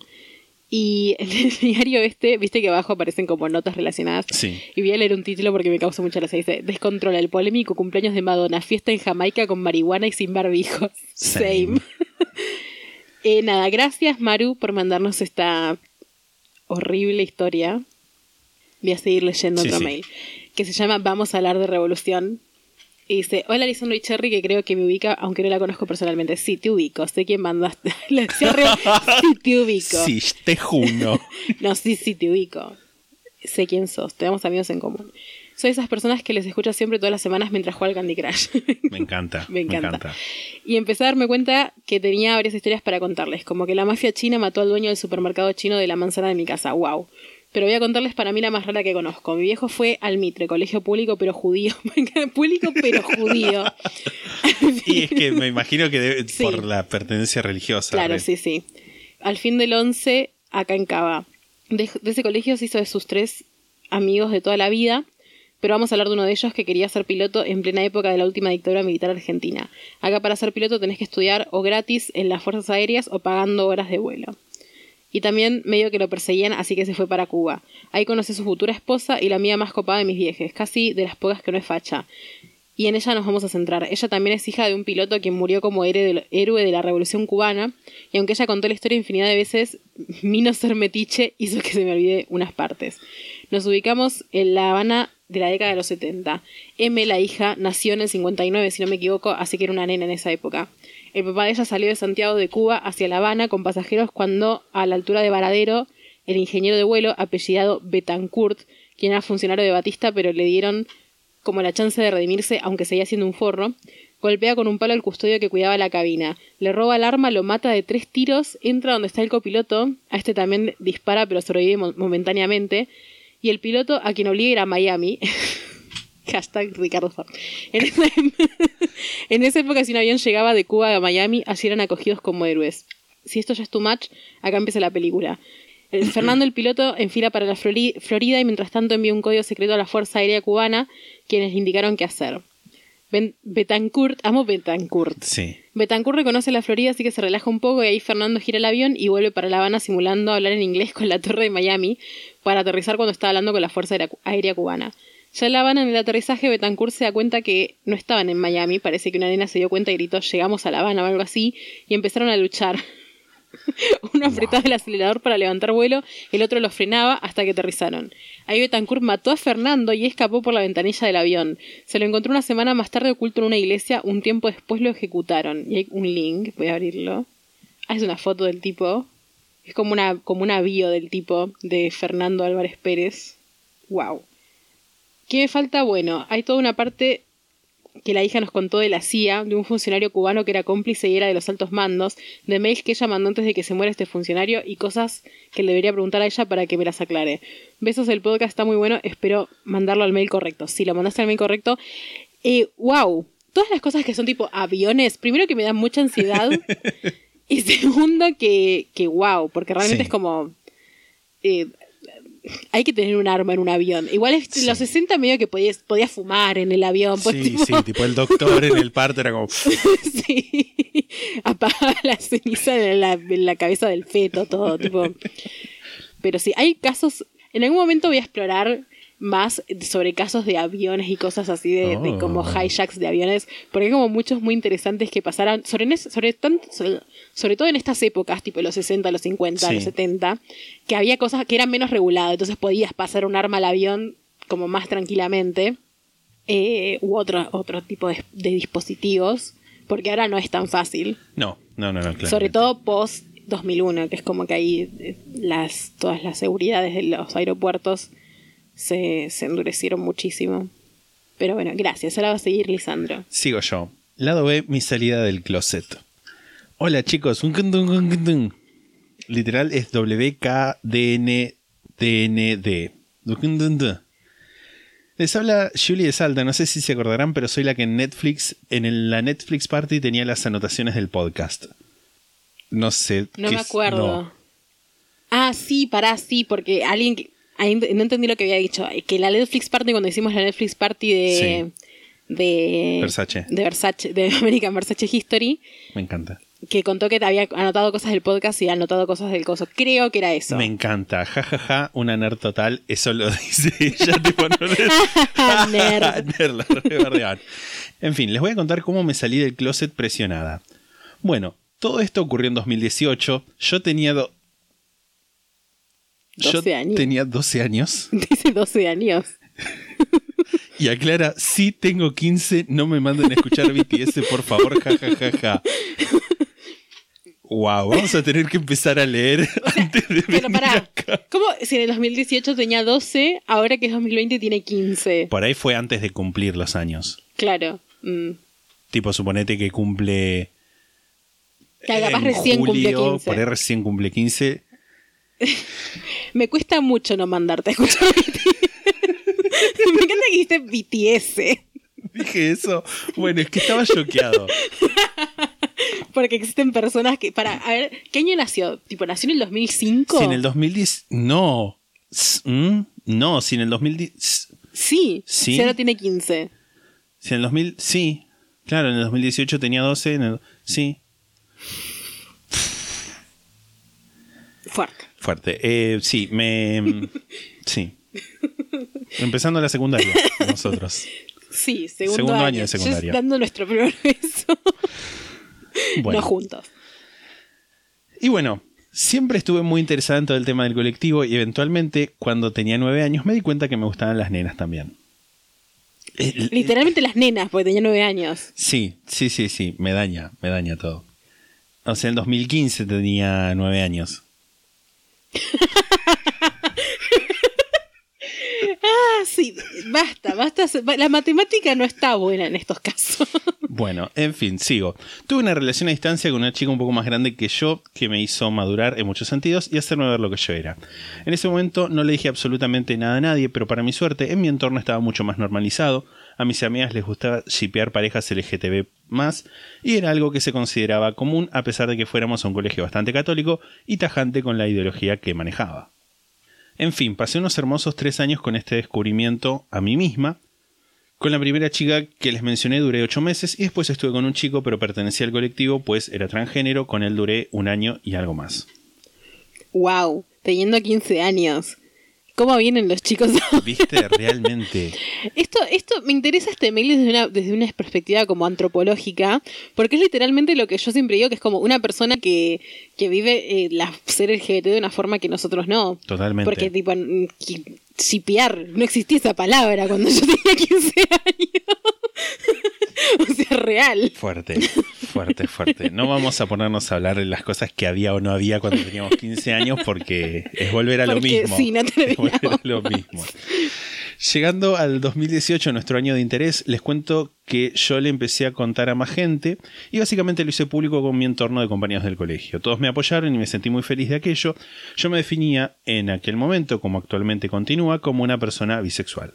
Y en el diario este, viste que abajo aparecen como notas relacionadas. Sí. Y voy a leer un título porque me causa mucha gracia. Dice, descontrola el polémico cumpleaños de Madonna, fiesta en Jamaica con marihuana y sin barbijos. Same. Same. Eh, nada, gracias Maru por mandarnos esta horrible historia. Voy a seguir leyendo Sí, otro sí. mail. Que se llama Vamos a hablar de revolución. Y dice, hola Lisandro y Cherry, que creo que me ubica, aunque no la conozco personalmente. Sí, te ubico, sé quién mandaste. Le decía re- sí, te ubico. Sí, te juro. No, sí, sí, te ubico. Sé quién sos, tenemos amigos en común. Soy esas personas que les escucho siempre todas las semanas mientras juego al Candy Crush. Me encanta. Me encanta. y empecé a darme cuenta que tenía varias historias para contarles, como que la mafia china mató al dueño del supermercado chino de la manzana de mi casa. ¡Wow! Pero voy a contarles para mí la más rara que conozco. Mi viejo fue al Mitre, colegio público pero judío. público pero judío. Y es que me imagino que debe- Sí. por la pertenencia religiosa. Claro, sí, sí. Al fin del 11, acá en Cava. De, de ese colegio se hizo de sus tres amigos de toda la vida, pero vamos a hablar de uno de ellos que quería ser piloto en plena época de la última dictadura militar argentina. Acá para ser piloto tenés que estudiar o gratis en las fuerzas aéreas o pagando horas de vuelo. Y también medio que lo perseguían, así que se fue para Cuba. Ahí conocí a su futura esposa y la mía más copada de mis viejes, casi de las pocas que no es facha. Y en ella nos vamos a centrar. Ella también es hija de un piloto quien murió como héroe de, la Revolución Cubana. Y aunque ella contó la historia infinidad de veces, mi no ser metiche hizo que se me olvide unas partes. Nos ubicamos en La Habana de la década de los 70. M, la hija, nació en el 59, si no me equivoco, así que era una nena en esa época. El papá de ella salió de Santiago de Cuba hacia La Habana con pasajeros cuando, a la altura de Varadero, el ingeniero de vuelo, apellidado Betancourt, quien era funcionario de Batista, pero le dieron como la chance de redimirse, aunque seguía siendo un forro, golpea con un palo al custodio que cuidaba la cabina. Le roba el arma, lo mata de tres tiros, entra donde está el copiloto, a este también dispara pero sobrevive mo- momentáneamente, y el piloto a quien obliga a ir a Miami. Hashtag Ricardo Ford. En esa, en esa época, si un avión llegaba de Cuba a Miami, así eran acogidos como héroes. Si esto ya es too much, acá empieza la película. El- Fernando el piloto enfila para la Flori- Florida y mientras tanto envía un código secreto a la Fuerza Aérea Cubana, quienes le indicaron qué hacer. Ben- Betancourt, amo Betancourt. Sí. Betancourt reconoce la Florida, así que se relaja un poco y ahí Fernando gira el avión y vuelve para La Habana simulando hablar en inglés con la torre de Miami para aterrizar cuando está hablando con la Fuerza Aérea Cubana. Ya en La Habana, en el aterrizaje, Betancourt se da cuenta que no estaban en Miami, parece que una nena se dio cuenta y gritó llegamos a La Habana o algo así, y empezaron a luchar. Uno apretaba el acelerador para levantar vuelo, el otro lo frenaba hasta que aterrizaron. Ahí Betancourt mató a Fernando y escapó por la ventanilla del avión. Se lo encontró una semana más tarde oculto en una iglesia, un tiempo después lo ejecutaron. Y hay un link, voy a abrirlo. Ah, es una foto del tipo. Es como una, como una bio del tipo de Fernando Álvarez Pérez. Wow. ¿Qué me falta? Bueno, hay toda una parte que la hija nos contó de la CIA, de un funcionario cubano que era cómplice y era de los altos mandos, de mails que ella mandó antes de que se muera este funcionario y cosas que le debería preguntar a ella para que me las aclare. Besos, el podcast está muy bueno, espero mandarlo al mail correcto. Si lo mandaste al mail correcto, eh, wow, todas las cosas que son tipo aviones, primero que me dan mucha ansiedad y segundo que, que wow, porque realmente Sí. es como... eh, hay que tener un arma en un avión. Igual Sí. los 60 medio que podías, podías fumar en el avión. pues, Sí, tipo- sí, tipo el doctor en el parto era como. sí. Apaga la ceniza en la, en la cabeza del feto, todo, tipo. Pero sí, hay casos. En algún momento voy a explorar más sobre casos de aviones y cosas así de, de como Oh. hijacks de aviones, porque hay como muchos muy interesantes que pasaron, sobre, sobre, sobre, sobre todo en estas épocas, tipo los 60, los 50, Sí. los 70, que había cosas que eran menos reguladas, entonces podías pasar un arma al avión como más tranquilamente, eh, u otro, otro tipo de, de dispositivos, porque ahora no es tan fácil. No, no, no, no, claro. Sobre todo post 2001, que es como que ahí eh, las, todas las seguridades de los aeropuertos se, se endurecieron muchísimo. Pero bueno, gracias. Ahora va a seguir Lisandro. Sigo yo. Lado B, mi salida del closet. Hola chicos. Literal es WKDNDND. Les habla Julie de Salta, no sé si se acordarán, pero soy la que en Netflix, en el- la Netflix Party tenía las anotaciones del podcast. No sé. No me acuerdo. no. Ah, sí, pará, sí, porque alguien. que- ahí no entendí lo que había dicho. Que la Netflix Party, cuando hicimos la Netflix Party de. De Versace. De Versace, de American Versace History, Me encanta. que contó que te había anotado cosas del podcast y anotado cosas del coso. Creo que era eso. Me encanta. Ja, ja, ja, una nerd total. Eso lo dice ella. tipo, no Nerd. Nerd, la. En fin, les voy a contar cómo me salí del closet presionada. Bueno, todo esto ocurrió en 2018. Yo tenía... do- 12 Yo años. tenía 12 años. Dice 12 años. Y aclara, sí tengo 15, no me manden a escuchar BTS, por favor, ja, ja, ja, ja. Wow, vamos a tener que empezar a leer antes de Pero pará, acá. ¿cómo si en el 2018 tenía 12, ahora que es 2020 tiene 15? Por ahí fue antes de cumplir los años. Claro. mm. Tipo, suponete que cumple. Claro, capaz recién julio, 15. Por ahí recién cumple 15. Me cuesta mucho no mandarte a escuchar BTS. Me encanta que dijiste BTS. Dije eso. Bueno, es que estaba choqueado. Porque existen personas que. Para, a ver, ¿qué año nació? ¿Tipo, nació en el 2005? Si en el 2010. No. ¿Mm? No, si en el 2010. s- Sí, Sí. si ahora tiene 15. Si en el 2000. Sí. Claro, en el 2018 tenía 12. En el, sí. Fuerte. Fuerte. Eh, sí, me. Sí. Empezando la secundaria, nosotros. Sí, segundo, Segundo año año. de secundaria. Yo dando nuestro primer beso. Bueno. No juntos. Y bueno, siempre estuve muy interesada en todo el tema del colectivo y eventualmente, cuando tenía nueve años, me di cuenta que me gustaban las nenas también. El- Literalmente las nenas, porque tenía 9 años. Sí, sí, sí, sí, me daña, me daña todo. O sea, en 2015 tenía nueve años. Ah, sí, basta, basta. La matemática no está buena en estos casos. Bueno, en fin, sigo. Tuve una relación a distancia con una chica un poco más grande que yo, que me hizo madurar en muchos sentidos y hacerme ver lo que yo era. En ese momento no le dije absolutamente nada a nadie, pero para mi suerte, en mi entorno estaba mucho más normalizado. A mis amigas les gustaba shipear parejas LGTB y era algo que se consideraba común a pesar de que fuéramos a un colegio bastante católico y tajante con la ideología que manejaba. En fin, pasé unos hermosos tres años con este descubrimiento a mí misma, con la primera chica que les mencioné duré ocho meses y después estuve con un chico pero pertenecía al colectivo pues era transgénero, con él duré un año y algo más. wow, teniendo 15 años. ¿Cómo vienen los chicos? ¿Viste? Realmente. Esto, esto me interesa este mail desde una, desde una perspectiva como antropológica, porque es literalmente lo que yo siempre digo, que es como una persona que, que vive eh, la ser LGBT de una forma que nosotros no. Totalmente. Porque tipo, shipear, no existía esa palabra cuando yo tenía 15 años. o sea, real. Fuerte, fuerte, fuerte. No vamos a ponernos a hablar de las cosas que había o no había cuando teníamos 15 años porque es volver a lo mismo. sí, no es volver a lo mismo. Llegando al 2018, nuestro año de interés, les cuento que yo le empecé a contar a más gente y básicamente lo hice público con mi entorno de compañeros del colegio. Todos me apoyaron y me sentí muy feliz de aquello. Yo me definía en aquel momento, como actualmente continúa, como una persona bisexual.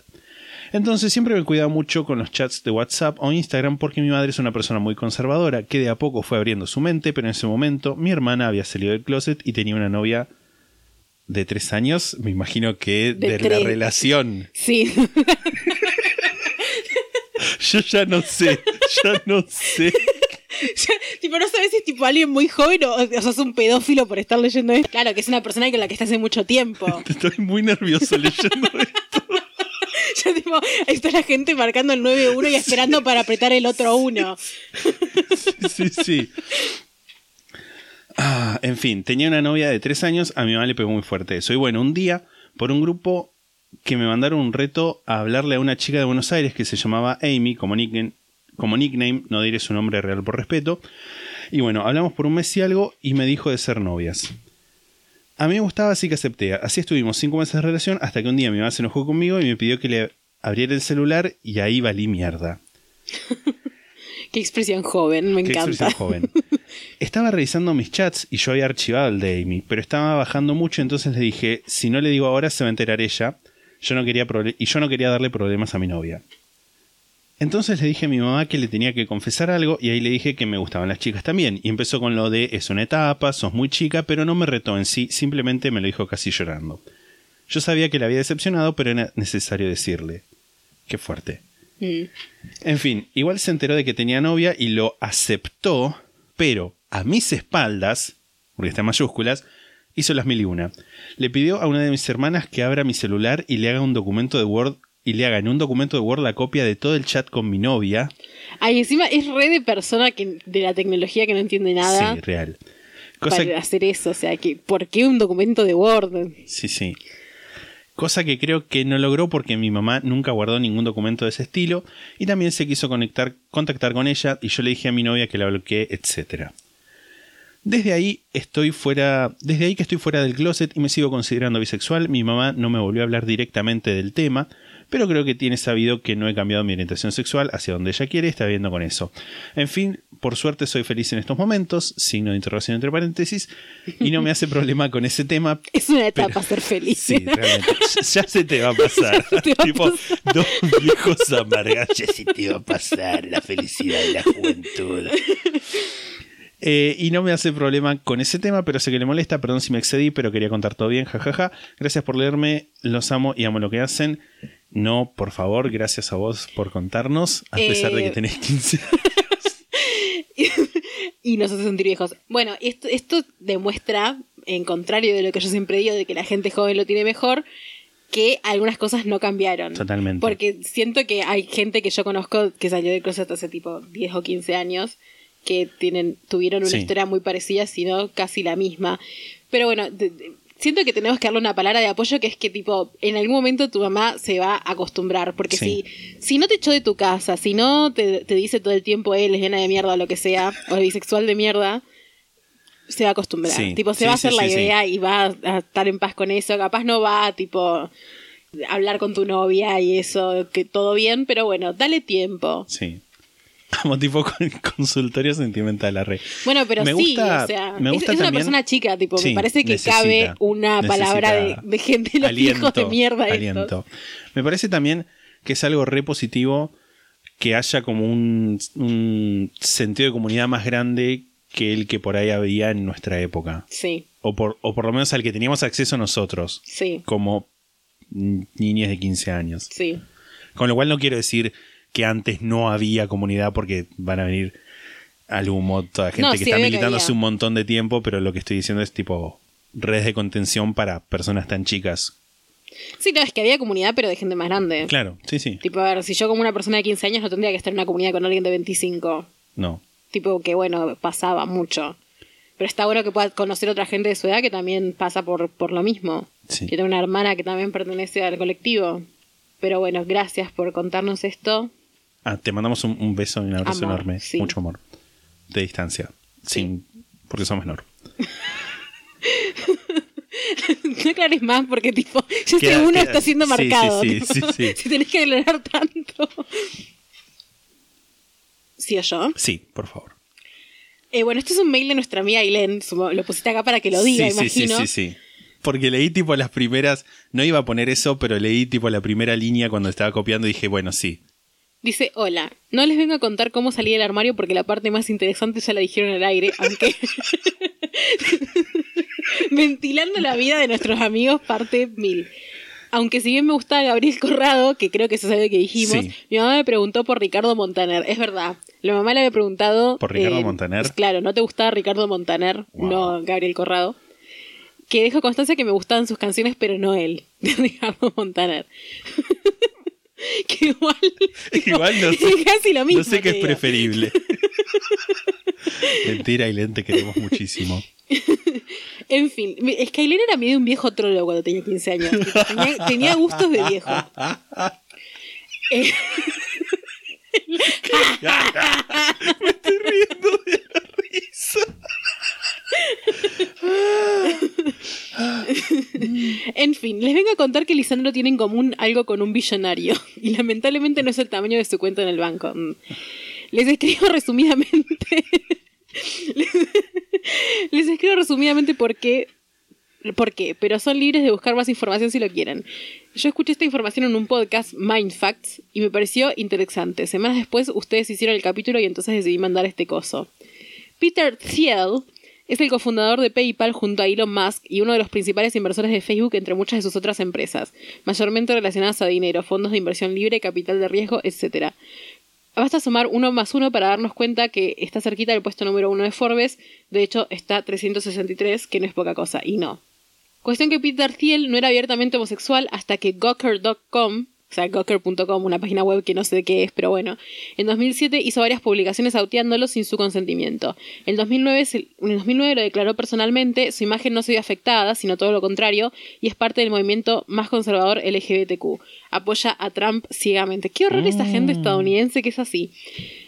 Entonces siempre me cuidaba mucho con los chats de WhatsApp o Instagram porque mi madre es una persona muy conservadora que de a poco fue abriendo su mente, pero en ese momento mi hermana había salido del closet y tenía una novia de tres años, me imagino que De de, la relación. Sí. Yo ya no sé, ya no sé. Ya, tipo, no sabes si es tipo alguien muy joven o, o sos un pedófilo por estar leyendo esto. Claro, que es una persona con la que estás hace mucho tiempo. Estoy muy nervioso leyendo esto. Ya, tipo, ahí está la gente marcando el 9-1 y esperando para apretar el otro 1. Sí, sí. Ah, en fin, tenía una novia de tres años, a mi mamá le pegó muy fuerte eso. Y bueno, un día, por un grupo que me mandaron un reto a hablarle a una chica de Buenos Aires que se llamaba Amy, como nickname, como nickname no diré su nombre real por respeto. Y bueno, hablamos por un mes y algo y me dijo de ser novias. A mí me gustaba, así que acepté. Así estuvimos cinco meses de relación hasta que un día mi mamá se enojó conmigo y me pidió que le abriera el celular y ahí valí mierda. Qué expresión joven, me Qué encanta. expresión joven. Estaba revisando mis chats y yo había archivado el de Amy, pero estaba bajando mucho, entonces le dije, si no le digo ahora se va a enterar ella. Yo no quería y yo no quería darle problemas a mi novia. Entonces le dije a mi mamá que le tenía que confesar algo y ahí le dije que me gustaban las chicas también. Y empezó con lo de es una etapa, sos muy chica, pero no me retó en sí, simplemente me lo dijo casi llorando. Yo sabía que la había decepcionado, pero era necesario decirle. Qué fuerte. Mm. En fin, igual se enteró de que tenía novia y lo aceptó, pero a mis espaldas, porque está en mayúsculas, hizo las mil y una. Le pidió a una de mis hermanas que abra mi celular y le haga un documento de Word y le haga en un documento de Word la copia de todo el chat con mi novia. Ay, encima es re de persona que, de la tecnología que no entiende nada Sí, real. Cosa para hacer eso. O sea, que ¿por qué un documento de Word? Sí, sí. Cosa que creo que no logró porque mi mamá nunca guardó ningún documento de ese estilo y también se quiso conectar, contactar con ella y yo le dije a mi novia que la bloqueé, etc. Desde ahí estoy fuera, desde ahí que estoy fuera del closet y me sigo considerando bisexual, mi mamá no me volvió a hablar directamente del tema, pero creo que tiene sabido que no he cambiado mi orientación sexual hacia donde ella quiere y está viendo con eso. En fin, por suerte soy feliz en estos momentos, signo de interrogación entre paréntesis, y no me hace problema con ese tema, Es una etapa Pero- ser feliz. Sí, realmente. Ya se te va a pasar. Ya se te va a tipo, dos viejos amargados. Ya se te va a pasar la felicidad de la juventud. Eh, y no me hace problema con ese tema, pero sé que le molesta. Perdón si me excedí, pero quería contar todo bien. Jajaja. Gracias por leerme. Los amo y amo lo que hacen. No, por favor, gracias a vos por contarnos, a pesar de Eh, que tenés 15 y nos hace sentir viejos. Bueno, esto, esto demuestra, en contrario de lo que yo siempre digo, de que la gente joven lo tiene mejor, que algunas cosas no cambiaron. Totalmente. Porque siento que hay gente que yo conozco que salió de closet hace tipo 10 o 15 años, que tienen, tuvieron una Sí. historia muy parecida, sino casi la misma. Pero bueno, de- de- siento que tenemos que darle una palabra de apoyo que es que tipo, en algún momento tu mamá se va a acostumbrar. Porque Sí. si, si no te echó de tu casa, si no te, te dice todo el tiempo, él es llena de mierda o lo que sea, o bisexual de mierda, se va a acostumbrar. Sí. Tipo, se Sí, va a hacer la idea y va a estar en paz con eso. Capaz no va, tipo, hablar con tu novia y eso, que todo bien, pero bueno, dale tiempo. Sí. Como tipo con consultorio sentimental, la red. Bueno, pero Me sí, gusta- o sea, me es- gusta es, una persona chica, tipo, Sí, me parece que necesita, cabe una palabra de, de gente, los hijos de mierda estos. aliento. Me parece también que es algo re positivo que haya como un, un sentido de comunidad más grande que el que por ahí había en nuestra época. Sí, O por, o por lo menos al que teníamos acceso nosotros, sí, como niñas de 15 años. sí. Con lo cual no quiero decir que antes no había comunidad porque van a venir al humo toda gente No, que está militando hace un montón de tiempo, pero lo que estoy diciendo es tipo redes de contención para personas tan chicas. Sí, no, es que había comunidad, pero de gente más grande. Claro, sí, sí. Tipo, a ver, si yo como una persona de 15 años no tendría que estar en una comunidad con alguien de 25. No. Tipo, que bueno, pasaba mucho. Pero está bueno que pueda conocer otra gente de su edad que también pasa por, por lo mismo. Sí. Que tengo una hermana que también pertenece al colectivo. Pero bueno, gracias por contarnos esto. Ah, te mandamos un, un beso y un abrazo Amor, enorme. sí. Mucho amor. De distancia. Sin, porque sos menor. No aclares más porque, tipo, ya Queda- este uno queda- está siendo sí, marcado. sí, sí, tipo, sí, sí. Si tenés que aclarar tanto. ¿Sí o yo? Sí, por favor. Eh, bueno, este es un mail de nuestra amiga Ailén. Lo pusiste acá para que lo diga, sí, sí, sí, imagino. sí, sí. Porque leí tipo las primeras, no iba a poner eso, pero leí tipo la primera línea cuando estaba copiando y dije, bueno, sí. Dice, hola, no les vengo a contar cómo salí del armario porque la parte más interesante ya la dijeron al aire, aunque... Ventilando la vida de nuestros amigos, parte 1000. Aunque si bien me gustaba Gabriel Corrado, que creo que eso es algo que dijimos, Sí. mi mamá me preguntó por Ricardo Montaner. Es verdad. La mamá le había preguntado... ¿Por Ricardo Montaner? pues, claro, ¿no te gustaba Ricardo Montaner? Wow. No Gabriel Corrado. Que dejó constancia que me gustaban sus canciones, pero no él, de Ricardo Montaner. que igual... Igual no sé, es casi lo mismo. no sé qué es digo. preferible. Mentira, Ailén, te queremos muchísimo. En fin, es que era medio un viejo trolo cuando tenía 15 años. Tenía gustos de viejo. Eh, Me estoy riendo de la risa. En fin, les vengo a contar que Lisandro tiene en común algo con un billonario. Y lamentablemente no es el tamaño de su cuenta en el banco. Mm. Les escribo resumidamente. les, escribo resumidamente por qué. ¿Por qué? Pero son libres de buscar más información si lo quieren. Yo escuché esta información en un podcast, Mind Facts, y me pareció interesante. Semanas después ustedes hicieron el capítulo y entonces decidí mandar este coso. Peter Thiel es el cofundador de PayPal junto a Elon Musk y uno de los principales inversores de Facebook entre muchas de sus otras empresas, mayormente relacionadas a dinero, fondos de inversión libre, capital de riesgo, etc. Basta sumar uno más uno para darnos cuenta que está cerquita del puesto número uno de Forbes, de hecho está 363, que no es poca cosa, y no. Cuestión que Peter Thiel no era abiertamente homosexual hasta que Gawker.com, o sea, Gawker.com, una página web que no sé de qué es, pero bueno, en 2007 hizo varias publicaciones auteándolo sin su consentimiento. En 2009, se- en 2009 lo declaró personalmente, su imagen no se vio afectada, sino todo lo contrario, y es parte del movimiento más conservador LGBTQ. Apoya a Trump ciegamente. Qué horror esa gente estadounidense que es así.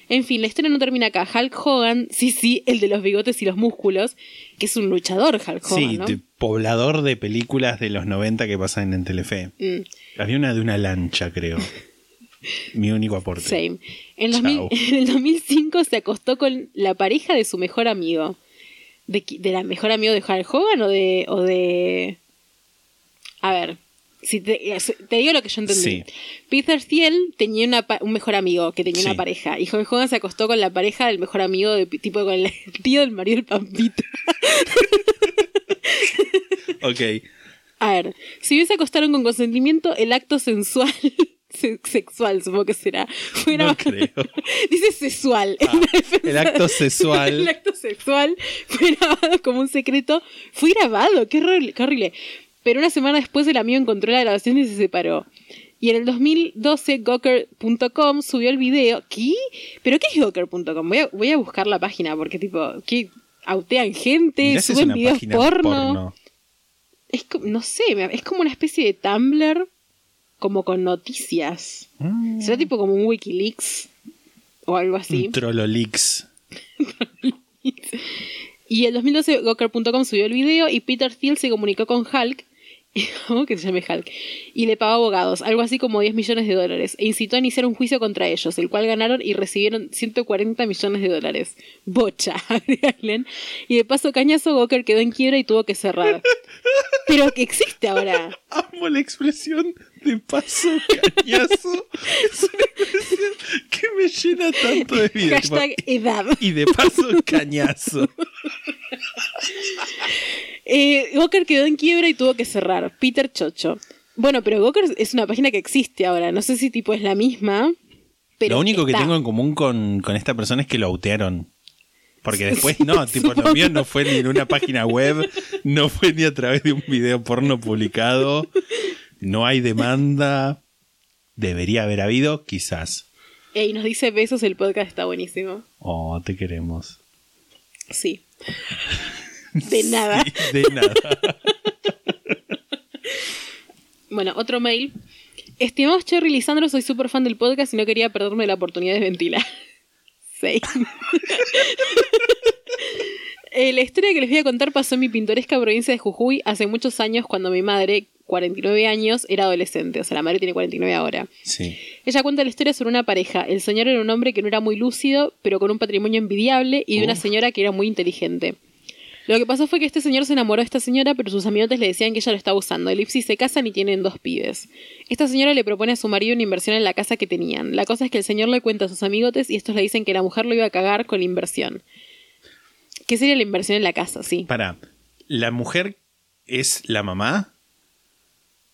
En fin, la historia no termina acá. Hulk Hogan, sí, sí, el de los bigotes y los músculos, que es un luchador, Hulk Hogan, Sí, ¿no? de- poblador de películas de los 90 que pasan en Telefe. Mm. Había una de una lancha, creo. Mi único aporte. Same. En, Chao. 2000 en el 2005 se acostó con la pareja de su mejor amigo. ¿De, qui- de la mejor amigo de Hulk Hogan o de, o de... A ver, si te, te digo lo que yo entendí. Sí. Peter Thiel tenía una un mejor amigo que tenía Sí. una pareja. Y Hulk Hogan se acostó con la pareja del mejor amigo, de, tipo con el tío del marido del Pampito. Ok. A ver, si bien se acostaron con consentimiento, el acto sensual, se- sexual supongo que será, fue No grabado- creo. Dice sexual. Ah, el acto sexual. el acto sexual fue grabado como un secreto. Fue grabado, qué horrible. qué horrible. Pero una semana después el amigo encontró la grabación y se separó. Y en el 2012 Gawker.com subió el video. ¿Qué? ¿Pero qué es Gawker.com? Voy a, voy a buscar la página porque tipo, ¿qué? Autean gente, Mirá suben videos porno. Es no sé, es como una especie de Tumblr como con noticias. Mm. Será tipo como un Wikileaks o algo así. Un Trololix. Y el 2012 Gawker.com subió el video y Peter Thiel se comunicó con Hulk, ¿cómo que se llame Hulk? Y le pagó abogados, algo así como 10 millones de dólares, e incitó a iniciar un juicio contra ellos, el cual ganaron y recibieron 140 millones de dólares. Bocha, agregan. Y de paso cañazo Gawker quedó en quiebra y tuvo que cerrar. Pero que existe ahora. Amo la expresión de paso cañazo. es una expresión que me llena tanto de vida. tipo, Hashtag edad. y de paso cañazo. Eh, quedó en quiebra y tuvo que cerrar. Peter Chocho. Bueno, pero Gawker es una página que existe ahora. No sé si tipo es la misma. Pero lo único que tengo en común con, con esta persona es que lo autearon. Porque después no, tipo, lo mío no fue ni en una página web, no fue ni a través de un video porno publicado. No hay demanda. Debería haber habido, quizás. Y nos dice besos, el podcast está buenísimo. Oh, te queremos. Sí. De nada. Sí, de nada. Bueno, otro mail. Estimados Cherry Lisandro, soy súper fan del podcast y no quería perderme la oportunidad de ventilar. Sí. Eh, la historia que les voy a contar pasó en mi pintoresca provincia de Jujuy hace muchos años cuando mi madre, 49 años, era adolescente. O sea, la madre tiene 49 ahora. Sí. Ella cuenta la historia sobre una pareja. El señor era un hombre que no era muy lúcido, pero con un patrimonio envidiable, y de una señora que era muy inteligente. Lo que pasó fue que este señor se enamoró de esta señora, pero sus amigotes le decían que ella lo estaba usando. Elipsis se casan y tienen dos pibes. Esta señora le propone a su marido una inversión en la casa que tenían. La cosa es que el señor le cuenta a sus amigotes y estos le dicen que la mujer lo iba a cagar con la inversión. ¿Qué sería la inversión en la casa? Sí. Para, ¿la mujer es la mamá?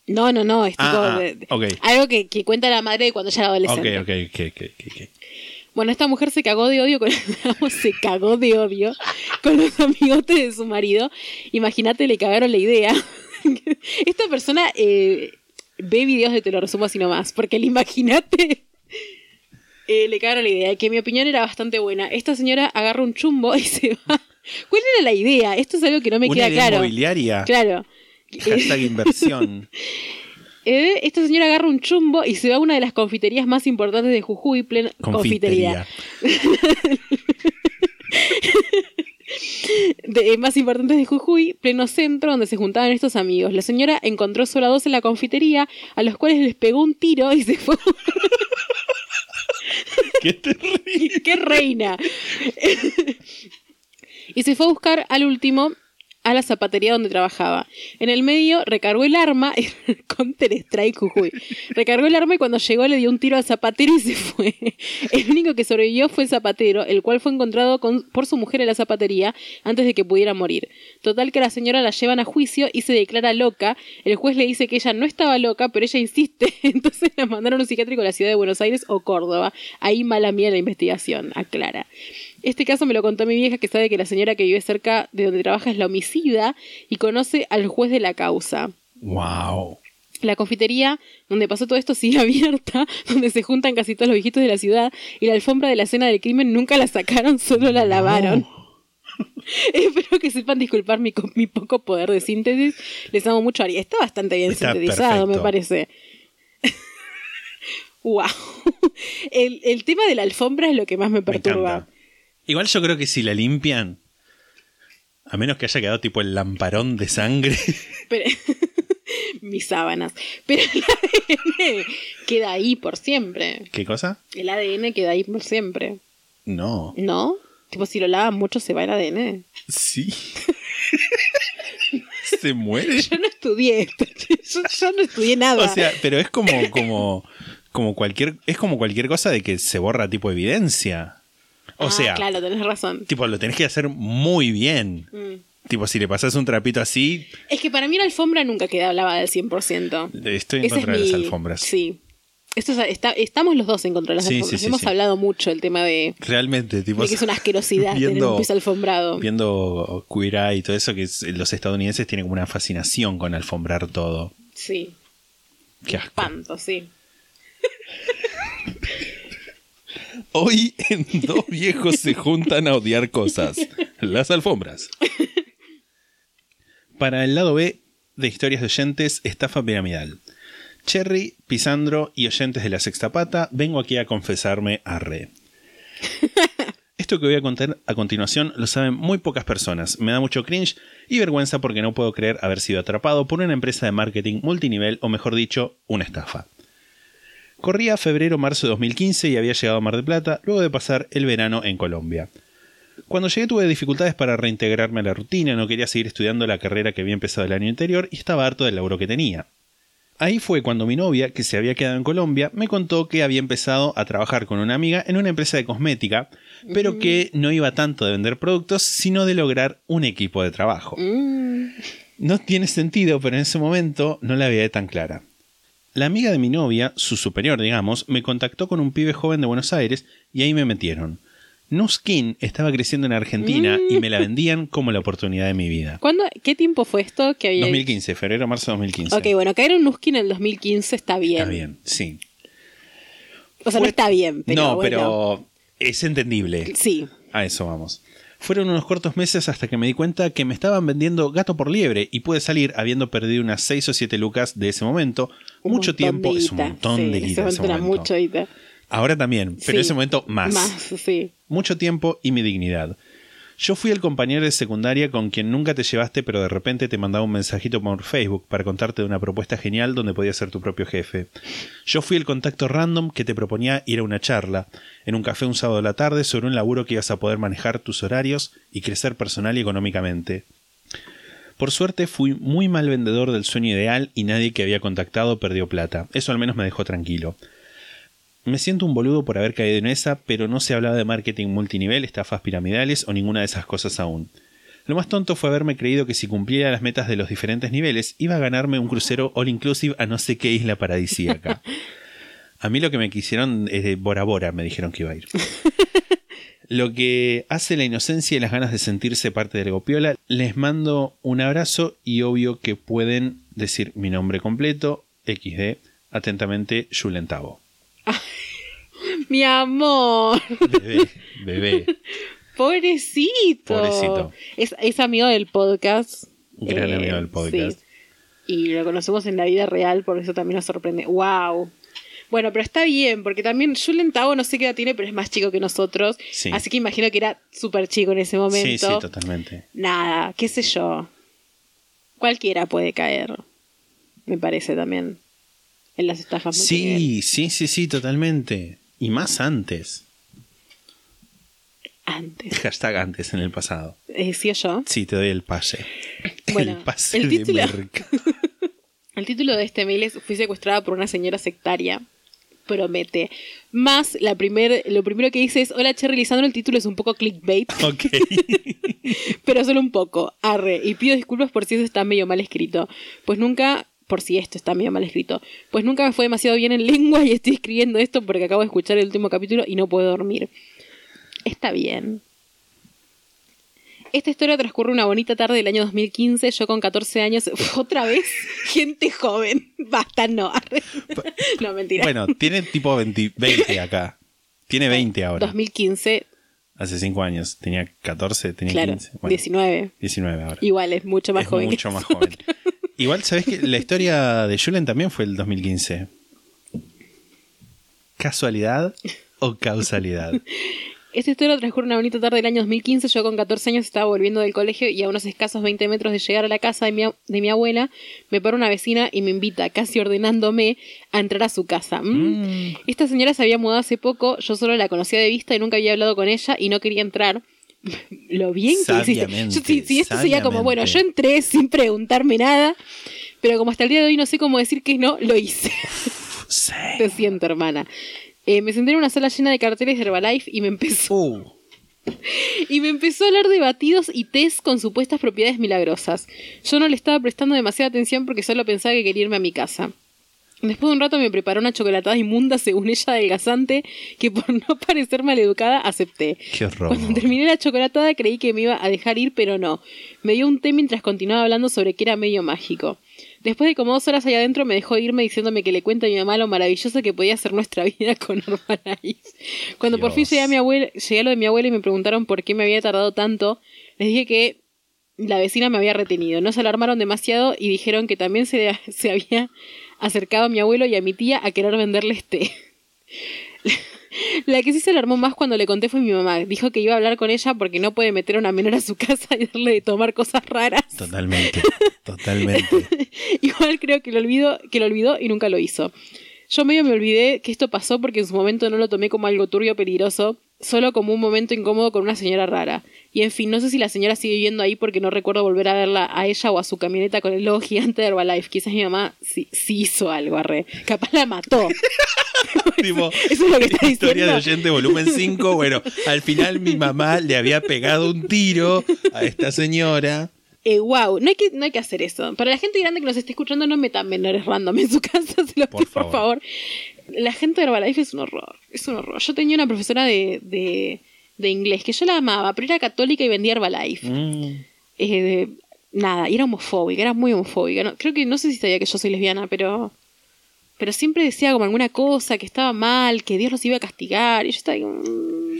No, no, no. Es tipo Ah, ah, de- ok. algo que, que cuenta la madre de cuando ella era adolescente. ok, ok, ok, ok, ok. Bueno, esta mujer se cagó de odio con se cagó de odio con los amigotes de su marido. Imagínate, le cagaron la idea. Esta persona eh, ve videos de te lo resumo así nomás, porque el imagínate eh, le cagaron la idea, que mi opinión era bastante buena. Esta señora agarra un chumbo y se va. ¿Cuál era la idea? Esto es algo que no me Una queda idea claro. inmobiliaria. Claro. Hashtag inversión. Eh, esta señora agarra un chumbo y se va a una de las confiterías más importantes de Jujuy, plena confitería. Confitería. de, más importantes de Jujuy, pleno centro donde se juntaban estos amigos. La señora encontró solo a dos en la confitería, a los cuales les pegó un tiro y se fue. ¡Qué reina! y se fue a buscar al último a la zapatería donde trabajaba. En el medio recargó el arma, Counter Strike Jujuy. Recargó el arma y cuando llegó le dio un tiro al zapatero y se fue. El único que sobrevivió fue el zapatero, el cual fue encontrado con- por su mujer en la zapatería antes de que pudiera morir. Total que la señora la llevan a juicio y se declara loca. El juez le dice que ella no estaba loca, pero ella insiste. Entonces la mandaron a un psiquiátrico a la ciudad de Buenos Aires o Córdoba. Ahí mala mía la investigación, aclara. Este caso me lo contó mi vieja que sabe que la señora que vive cerca de donde trabaja es la homicida y conoce al juez de la causa. ¡Wow! La confitería donde pasó todo esto sigue abierta, donde se juntan casi todos los viejitos de la ciudad y la alfombra de la escena del crimen nunca la sacaron, solo la lavaron. Espero que sepan disculpar mi, co- mi poco poder de síntesis. Les amo mucho, Ari. Está bastante bien Está sintetizado, me parece. wow. El, el tema de la alfombra es lo que más me perturba. Igual yo creo que si la limpian, a menos que haya quedado tipo el lamparón de sangre, Pero- mis sábanas. Pero el ADN queda ahí por siempre. ¿qué cosa? El ADN queda ahí por siempre. No. ¿No? Tipo, si lo lavan mucho se va el ADN. Sí. Se muere. Yo no estudié esto. Yo, yo no estudié nada. O sea, pero es como, como, como cualquier, es como cualquier cosa de que se borra tipo evidencia. O Ah, sea, Claro, tenés razón. tipo, lo tenés que hacer muy bien. Mm. Tipo, si le pasas un trapito así, Es que para mí una alfombra nunca queda lavada del 100%. estoy en Ese contra es de las alfombras. Sí. Esto es- está- estamos los dos en contra de las Sí, alfombras. sí, sí, Hemos hablado mucho del tema de, Realmente, tipo. de que es una asquerosidad tener viendo- un piso alfombrado. Viendo Queer Eye y todo eso, que es- los estadounidenses tienen como una fascinación con alfombrar todo. Sí. Qué asco. Espanto, sí. Hoy en dos viejos se juntan a odiar cosas. Las alfombras. Para el lado B de historias de oyentes, estafa piramidal. Cherry, Pisandro y oyentes de la sexta pata, vengo aquí a confesarme a re. Esto que voy a contar a continuación lo saben muy pocas personas. Me da mucho cringe y vergüenza porque no puedo creer haber sido atrapado por una empresa de marketing multinivel o mejor dicho, una estafa. Corría febrero-marzo de 2015 y había llegado a Mar del Plata luego de pasar el verano en Colombia. Cuando llegué tuve dificultades para reintegrarme a la rutina, no quería seguir estudiando la carrera que había empezado el año anterior y estaba harto del laburo que tenía. Ahí fue cuando mi novia, que se había quedado en Colombia, me contó que había empezado a trabajar con una amiga en una empresa de cosmética, pero que no iba tanto de vender productos, sino de lograr un equipo de trabajo. Mm. No tiene sentido, pero en ese momento no la veía tan clara. La amiga de mi novia, su superior, digamos, me contactó con un pibe joven de Buenos Aires y ahí me metieron. Nuskin estaba creciendo en Argentina y me la vendían como la oportunidad de mi vida. ¿Cuándo, ¿Qué tiempo fue esto que había 2015, febrero, marzo de 2015. Ok, bueno, caer en Nuskin en el 2015 está bien. Está bien, sí. O sea, no está bien, pero no, bueno. pero es entendible. Sí. A eso vamos. Fueron unos cortos meses hasta que me di cuenta que me estaban vendiendo gato por liebre y pude salir habiendo perdido unas 6 o 7 lucas de ese momento. Un mucho tiempo, es un montón sí, de guita. ese mucho. Ahora también, pero Sí. en ese momento más. Más, sí. Mucho tiempo y mi dignidad. Yo fui el compañero de secundaria con quien nunca te llevaste, pero de repente te mandaba un mensajito por Facebook para contarte de una propuesta genial donde podías ser tu propio jefe. Yo fui el contacto random que te proponía ir a una charla, en un café un sábado de la tarde, sobre un laburo que ibas a poder manejar tus horarios y crecer personal y económicamente. Por suerte fui muy mal vendedor del sueño ideal y nadie que había contactado perdió plata. Eso al menos me dejó tranquilo. Me siento un boludo por haber caído en esa, pero no se hablaba de marketing multinivel, estafas piramidales o ninguna de esas cosas aún. Lo más tonto fue haberme creído que si cumplía las metas de los diferentes niveles, iba a ganarme un crucero all inclusive a no sé qué isla paradisíaca. A mí lo que me quisieron es de Bora Bora, me dijeron que iba a ir. Lo que hace la inocencia y las ganas de sentirse parte del Gopiola, les mando un abrazo y obvio que pueden decir mi nombre completo, XD, atentamente, Julen Tavo. Mi amor. Bebé, bebé. Pobrecito. Pobrecito. Es, es amigo del podcast. Gran amigo del podcast. sí. Y lo conocemos en la vida real, por eso también nos sorprende. ¡Wow! Bueno, pero está bien, porque también Julen Tao no sé qué edad tiene, pero es más chico que nosotros. Sí. Así que imagino que era súper chico en ese Sí, momento. sí, totalmente. Nada, qué sé yo. Cualquiera puede caer. Me parece también. En las estafas. Sí, sí, sí, sí, totalmente. Y más antes. Antes. Hashtag antes en el pasado. Eh, ¿Sí o yo? Sí, te doy el pase. Bueno, el pase el de título- merca. El título de este mail es Fui secuestrada por una señora sectaria. Promete. Más, la primer, lo primero que dice es: Hola Cherry Lisandro, el título es un poco clickbait, Ok. pero solo un poco. Arre. Y pido disculpas por si eso está medio mal escrito. Pues nunca. Por si esto está medio mal escrito. Pues nunca me fue demasiado bien en lengua y estoy escribiendo esto porque acabo de escuchar el último capítulo y no puedo dormir. Está bien. Esta historia transcurre una bonita tarde del año 2015, yo con 14 años, otra vez, gente joven, basta, no, no, mentira. bueno, tiene tipo 20, 20 acá. Tiene 20 ahora. 2015, Hace 5 años. Tenía 14, tenía claro, 15. Bueno, 19, 19 ahora. igual es mucho más es joven. mucho más joven. Igual, ¿sabes que La historia de Julen también fue el 2015. ¿Casualidad o causalidad? Esta historia transcurre una bonita tarde del año 2015. Yo con 14 años estaba volviendo del colegio y a unos escasos 20 metros de llegar a la casa de mi, de mi abuela, me para una vecina y me invita, casi ordenándome, a entrar a su casa. Mm. Esta señora se había mudado hace poco, yo solo la conocía de vista y nunca había hablado con ella y no quería entrar. Lo bien que Yo, si, si esto sería como, bueno, yo entré sin preguntarme nada, pero como hasta el día de hoy no sé cómo decir que no, lo hice. Sí. Te siento, hermana. Eh, me senté en una sala llena de carteles de Herbalife y me empezó Uh, y me empezó a hablar de batidos y tés con supuestas propiedades milagrosas. Yo no le estaba prestando demasiada atención porque solo pensaba que quería irme a mi casa. Después de un rato me preparó una chocolatada inmunda según ella adelgazante que por no parecer maleducada acepté. qué horror. Cuando terminé la chocolatada creí que me iba a dejar ir, pero no. Me dio un té mientras continuaba hablando sobre que era medio mágico. Después de como dos horas allá adentro me dejó irme diciéndome que le cuente a mi mamá lo maravillosa que podía ser nuestra vida con Herbalife. Cuando por fin llegué a, mi abuela, llegué a lo de mi abuela y me preguntaron por qué me había tardado tanto, les dije que la vecina me había retenido. No se alarmaron demasiado y dijeron que también se, se había acercado a mi abuelo y a mi tía a querer venderles té. La que sí se alarmó más cuando le conté fue mi mamá. Dijo que iba a hablar con ella porque no puede meter a una menor a su casa y darle de tomar cosas raras. Totalmente, totalmente. Igual creo que lo olvidó, que lo olvidó y nunca lo hizo. Yo medio me olvidé que esto pasó porque en su momento no lo tomé como algo turbio o peligroso, solo como un momento incómodo con una señora rara. Y en fin, no sé si la señora sigue viviendo ahí porque no recuerdo volver a verla a ella o a su camioneta con el logo gigante de Herbalife. Quizás mi mamá sí, sí hizo algo, arre. Capaz la mató. Tipo, Eso es lo que está Historia de diciendo. oyente, volumen 5. Bueno, al final mi mamá le había pegado un tiro a esta señora. Eh, wow, no hay, que, no hay que hacer eso. Para la gente grande que nos esté escuchando, no metan menores random en su casa, se los Por pido por favor. La gente de Herbalife es un horror, es un horror. Yo tenía una profesora de, de, de inglés que yo la amaba, pero era católica y vendía Herbalife. Mm, Eh, nada, y era homofóbica, era muy homofóbica. No, creo que no sé si sabía que yo soy lesbiana, pero pero siempre decía como alguna cosa que estaba mal, que Dios los iba a castigar. Y yo estaba mm.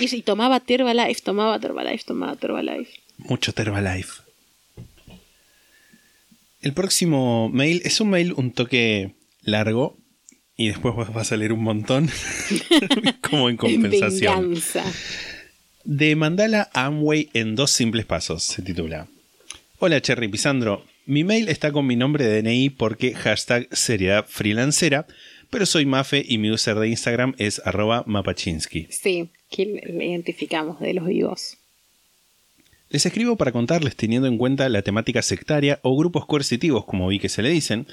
y, y tomaba Herbalife, tomaba Herbalife, tomaba Herbalife. mucho Herbalife. El próximo mail es un mail un toque largo y después vas a leer un montón como en compensación. Venganza. De Mandala a Amway en dos simples pasos, se titula. Hola Cherry Pisandro, mi mail está con mi nombre de DNI porque hashtag seriedad freelancera, pero soy Mafe y mi user de Instagram es arroba mapachinsky. Sí, que le identificamos de los vivos. Les escribo para contarles, teniendo en cuenta la temática sectaria o grupos coercitivos, como vi que se le dicen,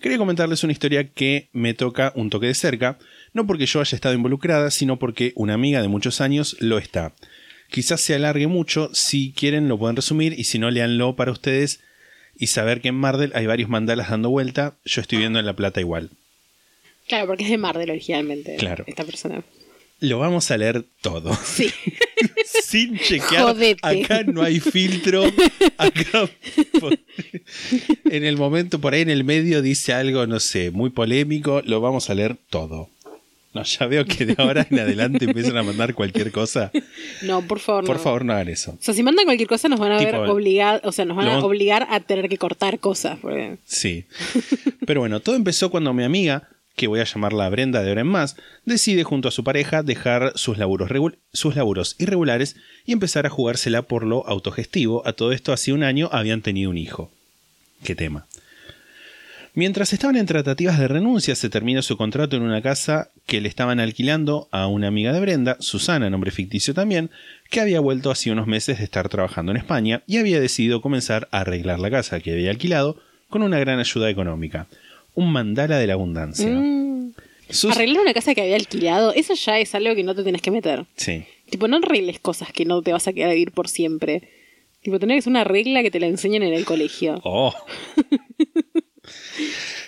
quería comentarles una historia que me toca un toque de cerca, no porque yo haya estado involucrada, sino porque una amiga de muchos años lo está. Quizás se alargue mucho, si quieren lo pueden resumir y si no, leanlo para ustedes y saber que en Mardel hay varios mandalas dando vuelta, yo estoy viendo en La Plata igual. Claro, porque es de Mardel originalmente. Claro. Esta persona. Lo vamos a leer todo. Sí. Sin chequear. Jodete. Acá no hay filtro. Acá. En el momento, por ahí en el medio dice algo, no sé, muy polémico. Lo vamos a leer todo. No, ya veo que de ahora en adelante empiezan a mandar cualquier cosa. No, por favor, Por no. favor, no hagan eso. O sea, si mandan cualquier cosa nos van a ver obligados, o sea, nos van lo a obligar a tener que cortar cosas. porque- Sí. Pero bueno, todo empezó cuando mi amiga, que voy a llamarla Brenda de ahora en más, decide junto a su pareja dejar sus laburos, irregulares y empezar a jugársela por lo autogestivo. A todo esto, hace un año habían tenido un hijo. ¿Qué tema? Mientras estaban en tratativas de renuncia, se terminó su contrato en una casa que le estaban alquilando a una amiga de Brenda, Susana, nombre ficticio también, que había vuelto hacía unos meses de estar trabajando en España y había decidido comenzar a arreglar la casa que había alquilado con una gran ayuda económica. Un mandala de la abundancia. Mm. Sus- Arreglar una casa que había alquilado, eso ya es algo que no te tenés que meter. Sí. Tipo, no arregles cosas que no te vas a quedar a vivir por siempre. Tipo, tener que ser una regla que te la enseñen en el colegio. Oh.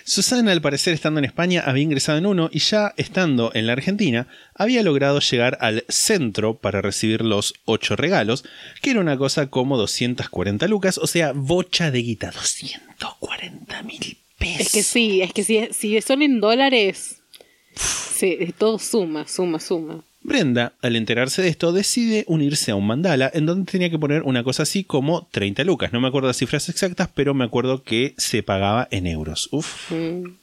Susana, al parecer, estando en España, había ingresado en uno y ya estando en la Argentina, había logrado llegar al centro para recibir los ocho regalos, que era una cosa como 240 lucas, o sea, bocha de guita, 240 mil pesos. Es que sí, es que si, si son en dólares, sí, todo suma, suma, suma. Brenda, al enterarse de esto, decide unirse a un mandala en donde tenía que poner una cosa así como 30 lucas. No me acuerdo las cifras exactas, pero me acuerdo que se pagaba en euros. Uf. Mm.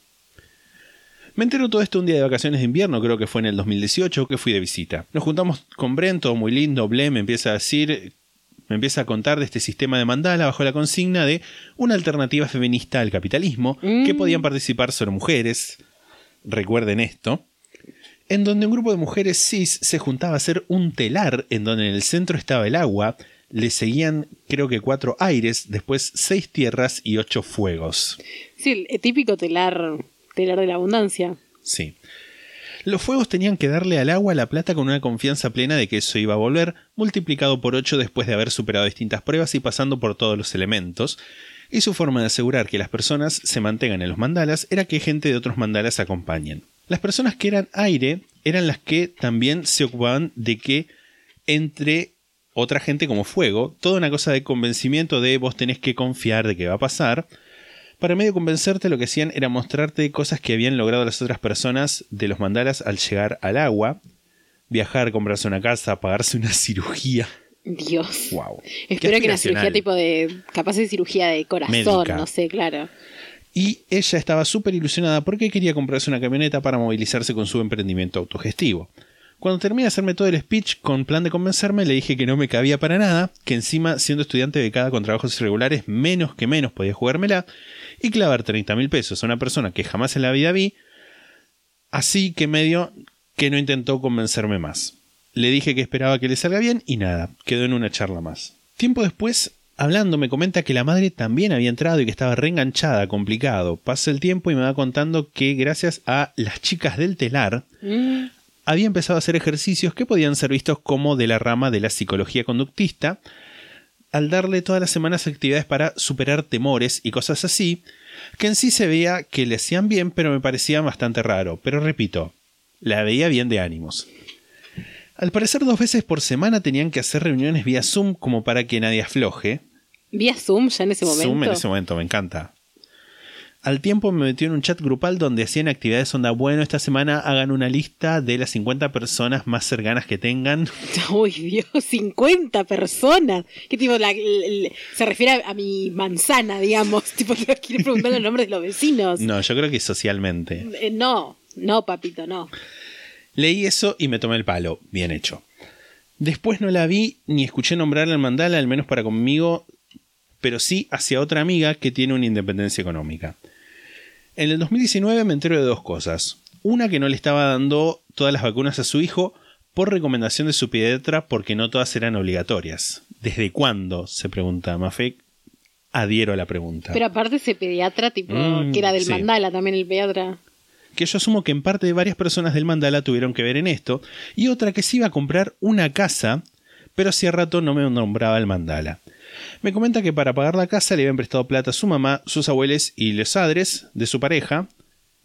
Me entero todo esto un día de vacaciones de invierno, creo que fue en el 2018, que fui de visita. Nos juntamos con Brent, todo muy lindo, Ble me empieza a decir, me empieza a contar de este sistema de mandala bajo la consigna de una alternativa feminista al capitalismo, que podían participar solo mujeres. Recuerden esto. En donde un grupo de mujeres cis se juntaba a hacer un telar en donde en el centro estaba el agua, le seguían creo que cuatro aires, después seis tierras y ocho fuegos. Sí, el, el típico telar, telar de la abundancia. Sí. Los fuegos tenían que darle al agua la plata con una confianza plena de que eso iba a volver, multiplicado por 8 después de haber superado distintas pruebas y pasando por todos los elementos. Y su forma de asegurar que las personas se mantengan en los mandalas era que gente de otros mandalas acompañen. Las personas que eran aire eran las que también se ocupaban de que entre otra gente como fuego, toda una cosa de convencimiento de vos tenés que confiar de que va a pasar, para medio convencerte lo que hacían era mostrarte cosas que habían logrado las otras personas de los mandalas al llegar al agua, viajar, comprarse una casa, pagarse una cirugía. Dios. Wow. Espero que una cirugía tipo de. capaz de cirugía de corazón, Médica. no sé, claro. Y ella estaba súper ilusionada porque quería comprarse una camioneta para movilizarse con su emprendimiento autogestivo. Cuando terminé de hacerme todo el speech con plan de convencerme, le dije que no me cabía para nada, que encima, siendo estudiante becada con trabajos irregulares, menos que menos podía jugármela, y clavar 30 mil pesos a una persona que jamás en la vida vi, así que medio que no intentó convencerme más. Le dije que esperaba que le salga bien y nada, quedó en una charla más. Tiempo después, hablando, me comenta que la madre también había entrado y que estaba reenganchada, complicado. Pasa el tiempo y me va contando que gracias a las chicas del telar, Mm, había empezado a hacer ejercicios que podían ser vistos como de la rama de la psicología conductista, al darle todas las semanas actividades para superar temores y cosas así, que en sí se veía que le hacían bien, pero me parecía bastante raro. Pero repito, la veía bien de ánimos. Al parecer dos veces por semana tenían que hacer reuniones vía Zoom como para que nadie afloje. Vía Zoom ya en ese momento. Zoom en ese momento, me encanta. Al tiempo me metió en un chat grupal donde hacían actividades onda, bueno, esta semana hagan una lista de las 50 personas más cercanas que tengan. Uy, Dios, 50 personas. ¿Qué tipo? La- se refiere a, a mi manzana, digamos. Tipo, quiere preguntar los nombres de los vecinos. No, yo creo que socialmente. Eh, no, no, papito, no. Leí eso y me tomé el palo. Bien hecho. Después no la vi ni escuché nombrar al mandala, al menos para conmigo, pero sí hacia otra amiga que tiene una independencia económica. En el 2019 me entero de dos cosas. Una que no le estaba dando todas las vacunas a su hijo por recomendación de su pediatra porque no todas eran obligatorias. ¿Desde cuándo? se pregunta Mafek. Adhiero a la pregunta. Pero aparte ese pediatra, tipo, Mm, que era del sí. mandala también el pediatra. que yo asumo que en parte varias personas del mandala tuvieron que ver en esto, y otra que se iba a comprar una casa, pero hacía rato no me nombraba el mandala. Me comenta que para pagar la casa le habían prestado plata a su mamá, sus abuelos y los padres de su pareja,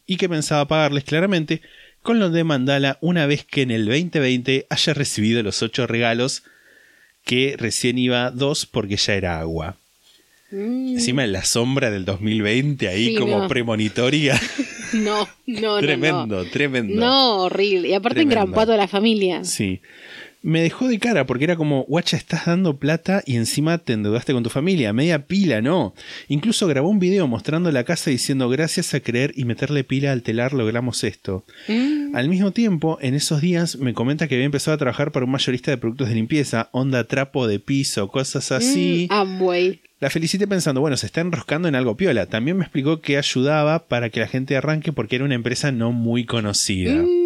y que pensaba pagarles claramente con lo de mandala una vez que en el 2020 haya recibido los ocho regalos, que recién iba dos porque ya era agua. Mm, Encima en la sombra del 2020 ahí Sí, como no. premonitoria. no, no, no. tremendo, no. tremendo. No, horrible. Y aparte Tremendo. engrampó a la familia. Sí. Me dejó de cara porque era como, guacha, estás dando plata y encima te endeudaste con tu familia, media pila, no. Incluso grabó un video mostrando la casa diciendo, gracias a creer y meterle pila al telar logramos esto. Al mismo tiempo, en esos días me comenta que había empezado a trabajar para un mayorista de productos de limpieza, onda trapo de piso, cosas así. Mm, Amway. La felicité pensando, bueno, se está enroscando en algo piola. También me explicó que ayudaba para que la gente arranque porque era una empresa no muy conocida. Mm.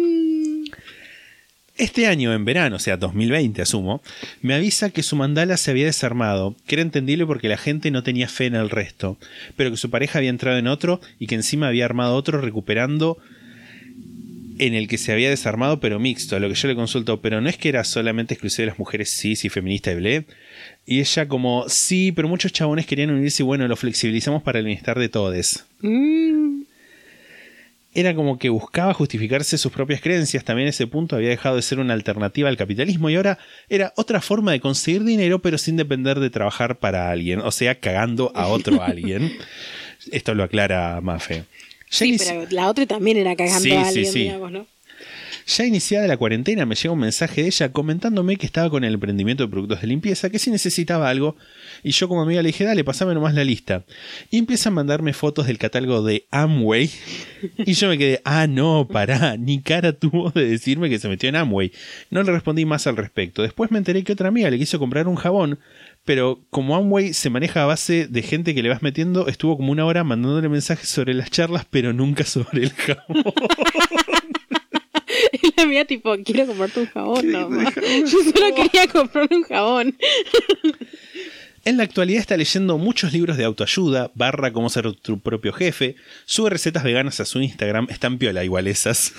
Este año, en verano, o sea, 2020 asumo, me avisa que su mandala se había desarmado, que era entendible porque la gente no tenía fe en el resto, pero que su pareja había entrado en otro y que encima había armado otro recuperando en el que se había desarmado pero mixto, a lo que yo le consulto, pero no es que era solamente exclusivo de las mujeres cis y feminista y ble. Y ella como, sí, pero muchos chabones querían unirse y bueno, lo flexibilizamos para el bienestar de todos. Mm. Era como que buscaba justificarse sus propias creencias, también ese punto había dejado de ser una alternativa al capitalismo y ahora era otra forma de conseguir dinero pero sin depender de trabajar para alguien, o sea, cagando a otro alguien. Esto lo aclara Mafe. Sí, pero la otra también era cagando Sí, a sí, alguien, sí. digamos, ¿no? Ya iniciada la cuarentena me llega un mensaje de ella comentándome que estaba con el emprendimiento de productos de limpieza, que si necesitaba algo, y yo como amiga le dije, dale, pasame nomás la lista. Y empieza a mandarme fotos del catálogo de Amway, y yo me quedé, ah, no, pará, ni cara tuvo de decirme que se metió en Amway. No le respondí más al respecto. Después me enteré que otra amiga le quiso comprar un jabón, pero como Amway se maneja a base de gente que le vas metiendo, estuvo como una hora mandándole mensajes sobre las charlas, pero nunca sobre el jabón. Mía, tipo, quiero comprarte un jabón, no. ma. Yo solo quería comprarme un jabón. En la actualidad está leyendo muchos libros de autoayuda, barra cómo ser tu propio jefe, sube recetas veganas a su Instagram, están piola igual esas.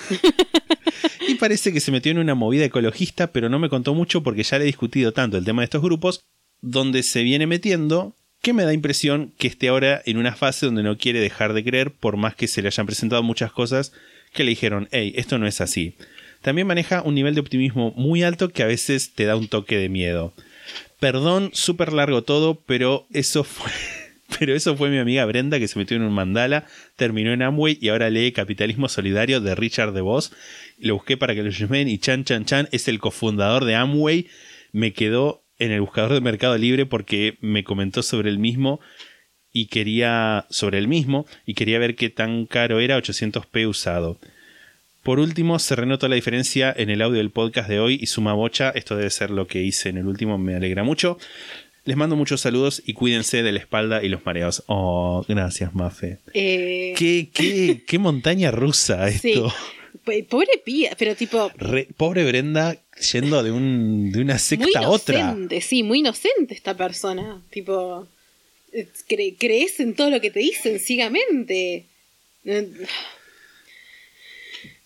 y parece que se metió en una movida ecologista, pero no me contó mucho porque ya le he discutido tanto el tema de estos grupos, donde se viene metiendo, que me da impresión que esté ahora en una fase donde no quiere dejar de creer, por más que se le hayan presentado muchas cosas que le dijeron, hey, esto no es así. También maneja un nivel de optimismo muy alto que a veces te da un toque de miedo. Perdón, súper largo todo, pero eso fue. Pero eso fue mi amiga Brenda que se metió en un mandala, terminó en Amway y ahora lee Capitalismo Solidario de Richard DeVos. Lo busqué para que lo llamen y Chan Chan Chan es el cofundador de Amway. Me quedó en el buscador de Mercado Libre porque me comentó sobre el mismo y quería sobre el mismo y quería ver qué tan caro era 800p usado. Por último, se renota la diferencia en el audio del podcast de hoy y suma bocha. Esto debe ser lo que hice en el último, me alegra mucho. Les mando muchos saludos y cuídense de la espalda y los mareos. Oh, gracias, Mafe. Eh, ¿Qué, qué, qué montaña rusa esto. Pobre pía, pero tipo. Re- pobre Brenda yendo de, un, de una Muy secta a otra. inocente, sí, muy inocente esta persona. Tipo. eh, cre- crees en todo lo que te dicen ciegamente.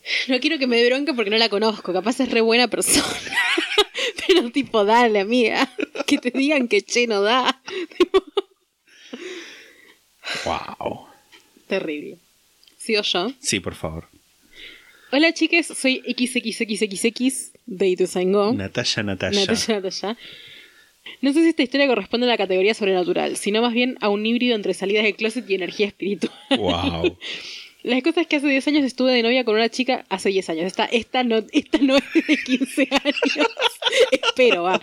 No quiero que me dé bronca porque no la conozco. Capaz es re buena persona. Pero tipo, dale, amiga. Que te digan que che no da. Wow. Terrible. ¿Sigo yo? Sí, por favor. Hola chiques, soy XXXXX de Ituzaingó. Natalia, Natalia. Natalia, Natalia. No sé si esta historia corresponde a la categoría sobrenatural, sino más bien a un híbrido entre salidas del closet y energía espiritual. Wow. Las cosas es que hace 10 años estuve de novia con una chica, hace 10 años, esta, esta, no, esta no es de 15 años, espero, va.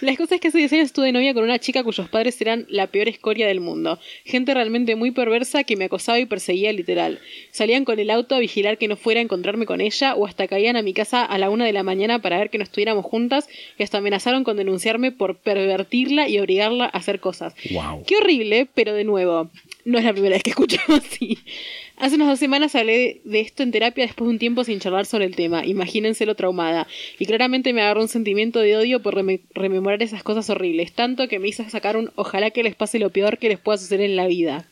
Las cosas es que hace 10 años estuve de novia con una chica cuyos padres eran la peor escoria del mundo. Gente realmente muy perversa que me acosaba y perseguía literal. Salían con el auto a vigilar que no fuera a encontrarme con ella o hasta caían a mi casa a la una de la mañana para ver que no estuviéramos juntas y hasta amenazaron con denunciarme por pervertirla y obligarla a hacer cosas. Wow. Qué horrible, pero de nuevo, no es la primera vez que escucho así. Hace unas dos semanas hablé de esto en terapia después de un tiempo sin charlar sobre el tema. Imagínense lo traumada. Y claramente me agarró un sentimiento de odio por reme- rememorar esas cosas horribles. Tanto que me hizo sacar un ojalá que les pase lo peor que les pueda suceder en la vida.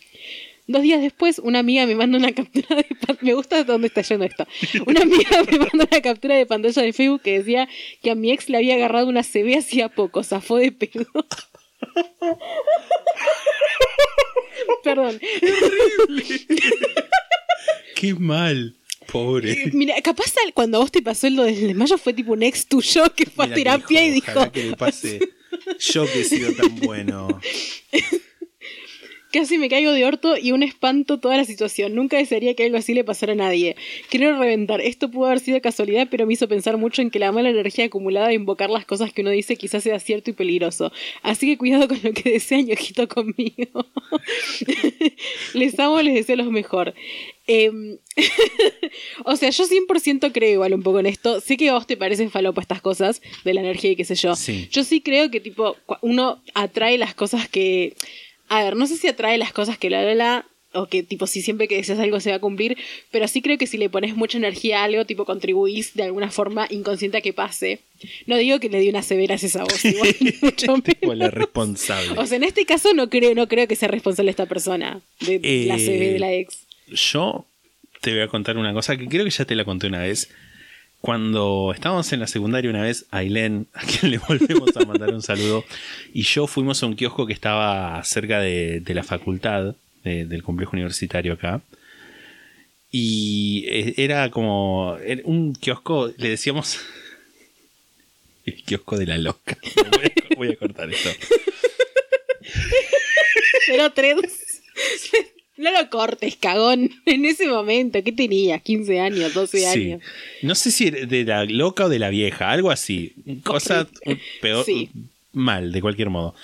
Dos días después, una amiga me manda una captura de pantalla. Me gusta dónde está yendo esto. Una amiga me manda una captura de pantalla de Facebook que decía que a mi ex le había agarrado una CB hacía poco. Zafó de pedo. Perdón. Qué mal. Pobre. Mira, capaz cuando a vos te pasó lo del desmayo fue tipo un ex tuyo que fue Mira a que terapia y dijo, dijo. "Ojalá que le pase yo que he sido tan bueno. Casi me caigo de orto y un espanto toda la situación. Nunca desearía que algo así le pasara a nadie. Quiero reventar. Esto pudo haber sido casualidad, pero me hizo pensar mucho en que la mala energía acumulada de invocar las cosas que uno dice quizás sea cierto y peligroso. Así que cuidado con lo que desean y ojito conmigo. les amo, les deseo lo mejor. Em, o sea, yo 100% creo igual un poco en esto. Sé que a vos te parecen falopa estas cosas de la energía y qué sé yo. Sí. Yo sí creo que tipo uno atrae las cosas que... A ver, no sé si atrae las cosas que la la la o que tipo si siempre que deseas algo se va a cumplir, pero sí creo que si le pones mucha energía a algo, tipo contribuís de alguna forma inconsciente a que pase. No digo que le di una severa a esa voz, igual. Como la responsable. O sea, en este caso no creo, no creo que sea responsable esta persona de la Eh, CB de la ex. Yo te voy a contar una cosa que creo que ya te la conté una vez. Cuando estábamos en la secundaria una vez, Ailén, a quien le volvemos a mandar un saludo, y yo fuimos a un kiosco que estaba cerca de, la facultad de- del complejo universitario acá. Y eh, era como un kiosco, le decíamos el kiosco de la loca. Voy a, voy a cortar esto. Pero tres. No lo cortes, cagón. En ese momento, ¿qué tenías? ¿15 años? ¿12 Sí. años? No sé si de la loca o de la vieja, algo así. Cosa peor, Sí. mal, de cualquier modo.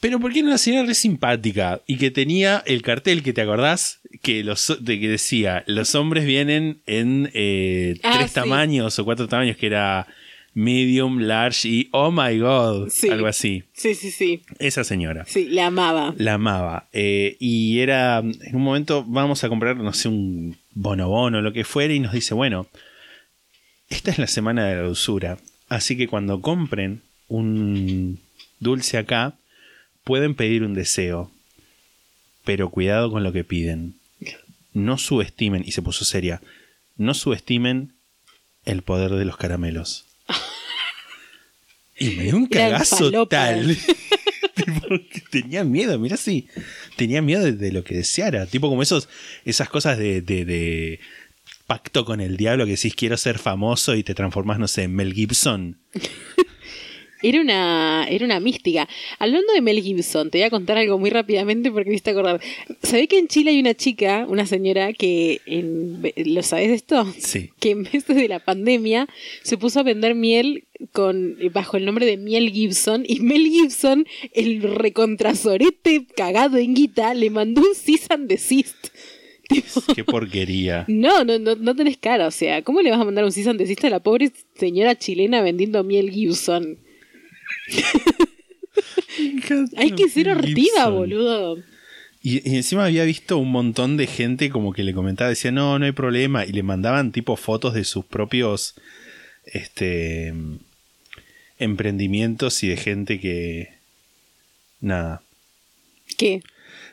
Pero porque era una señora re simpática y que tenía el cartel que te acordás que los de que decía los hombres vienen en eh, Ah, tres sí. tamaños o cuatro tamaños que era medium, large y oh my god, Sí. algo así. Sí, sí, sí. Esa señora. Sí, la amaba. La amaba. Eh, y era, en un momento, vamos a comprar, no sé, un bonobono o lo que fuera, y nos dice, bueno, esta es la semana de la dulzura, así que cuando compren un dulce acá, pueden pedir un deseo, pero cuidado con lo que piden. No subestimen, y se puso seria, no subestimen el poder de los caramelos. Y me dio un cagazo tal. Tipo, tenía miedo, mira si tenía miedo de, de lo que deseara. Tipo como esos, esas cosas de, de- de pacto con el diablo que decís quiero ser famoso y te transformás, no sé, en Mel Gibson. Era una, era una mística. Hablando de Mel Gibson, te voy a contar algo muy rápidamente porque me hiciste acordar. ¿Sabés que en Chile hay una chica, una señora, que en, ¿lo sabés de esto? Sí. Que en vez de la pandemia se puso a vender miel con bajo el nombre de Miel Gibson y Mel Gibson, el recontrasorete cagado en guita, le mandó un cease and desist. Qué porquería. no, no, no, no tenés cara, o sea, ¿cómo le vas a mandar un cease and desist a la pobre señora chilena vendiendo Miel Gibson? Hay que ser hortiva, boludo. Y, y encima había visto un montón de gente como que le comentaba, decía, no, no hay problema. Y le mandaban tipo fotos de sus propios este emprendimientos y de gente que. Nada. ¿Qué?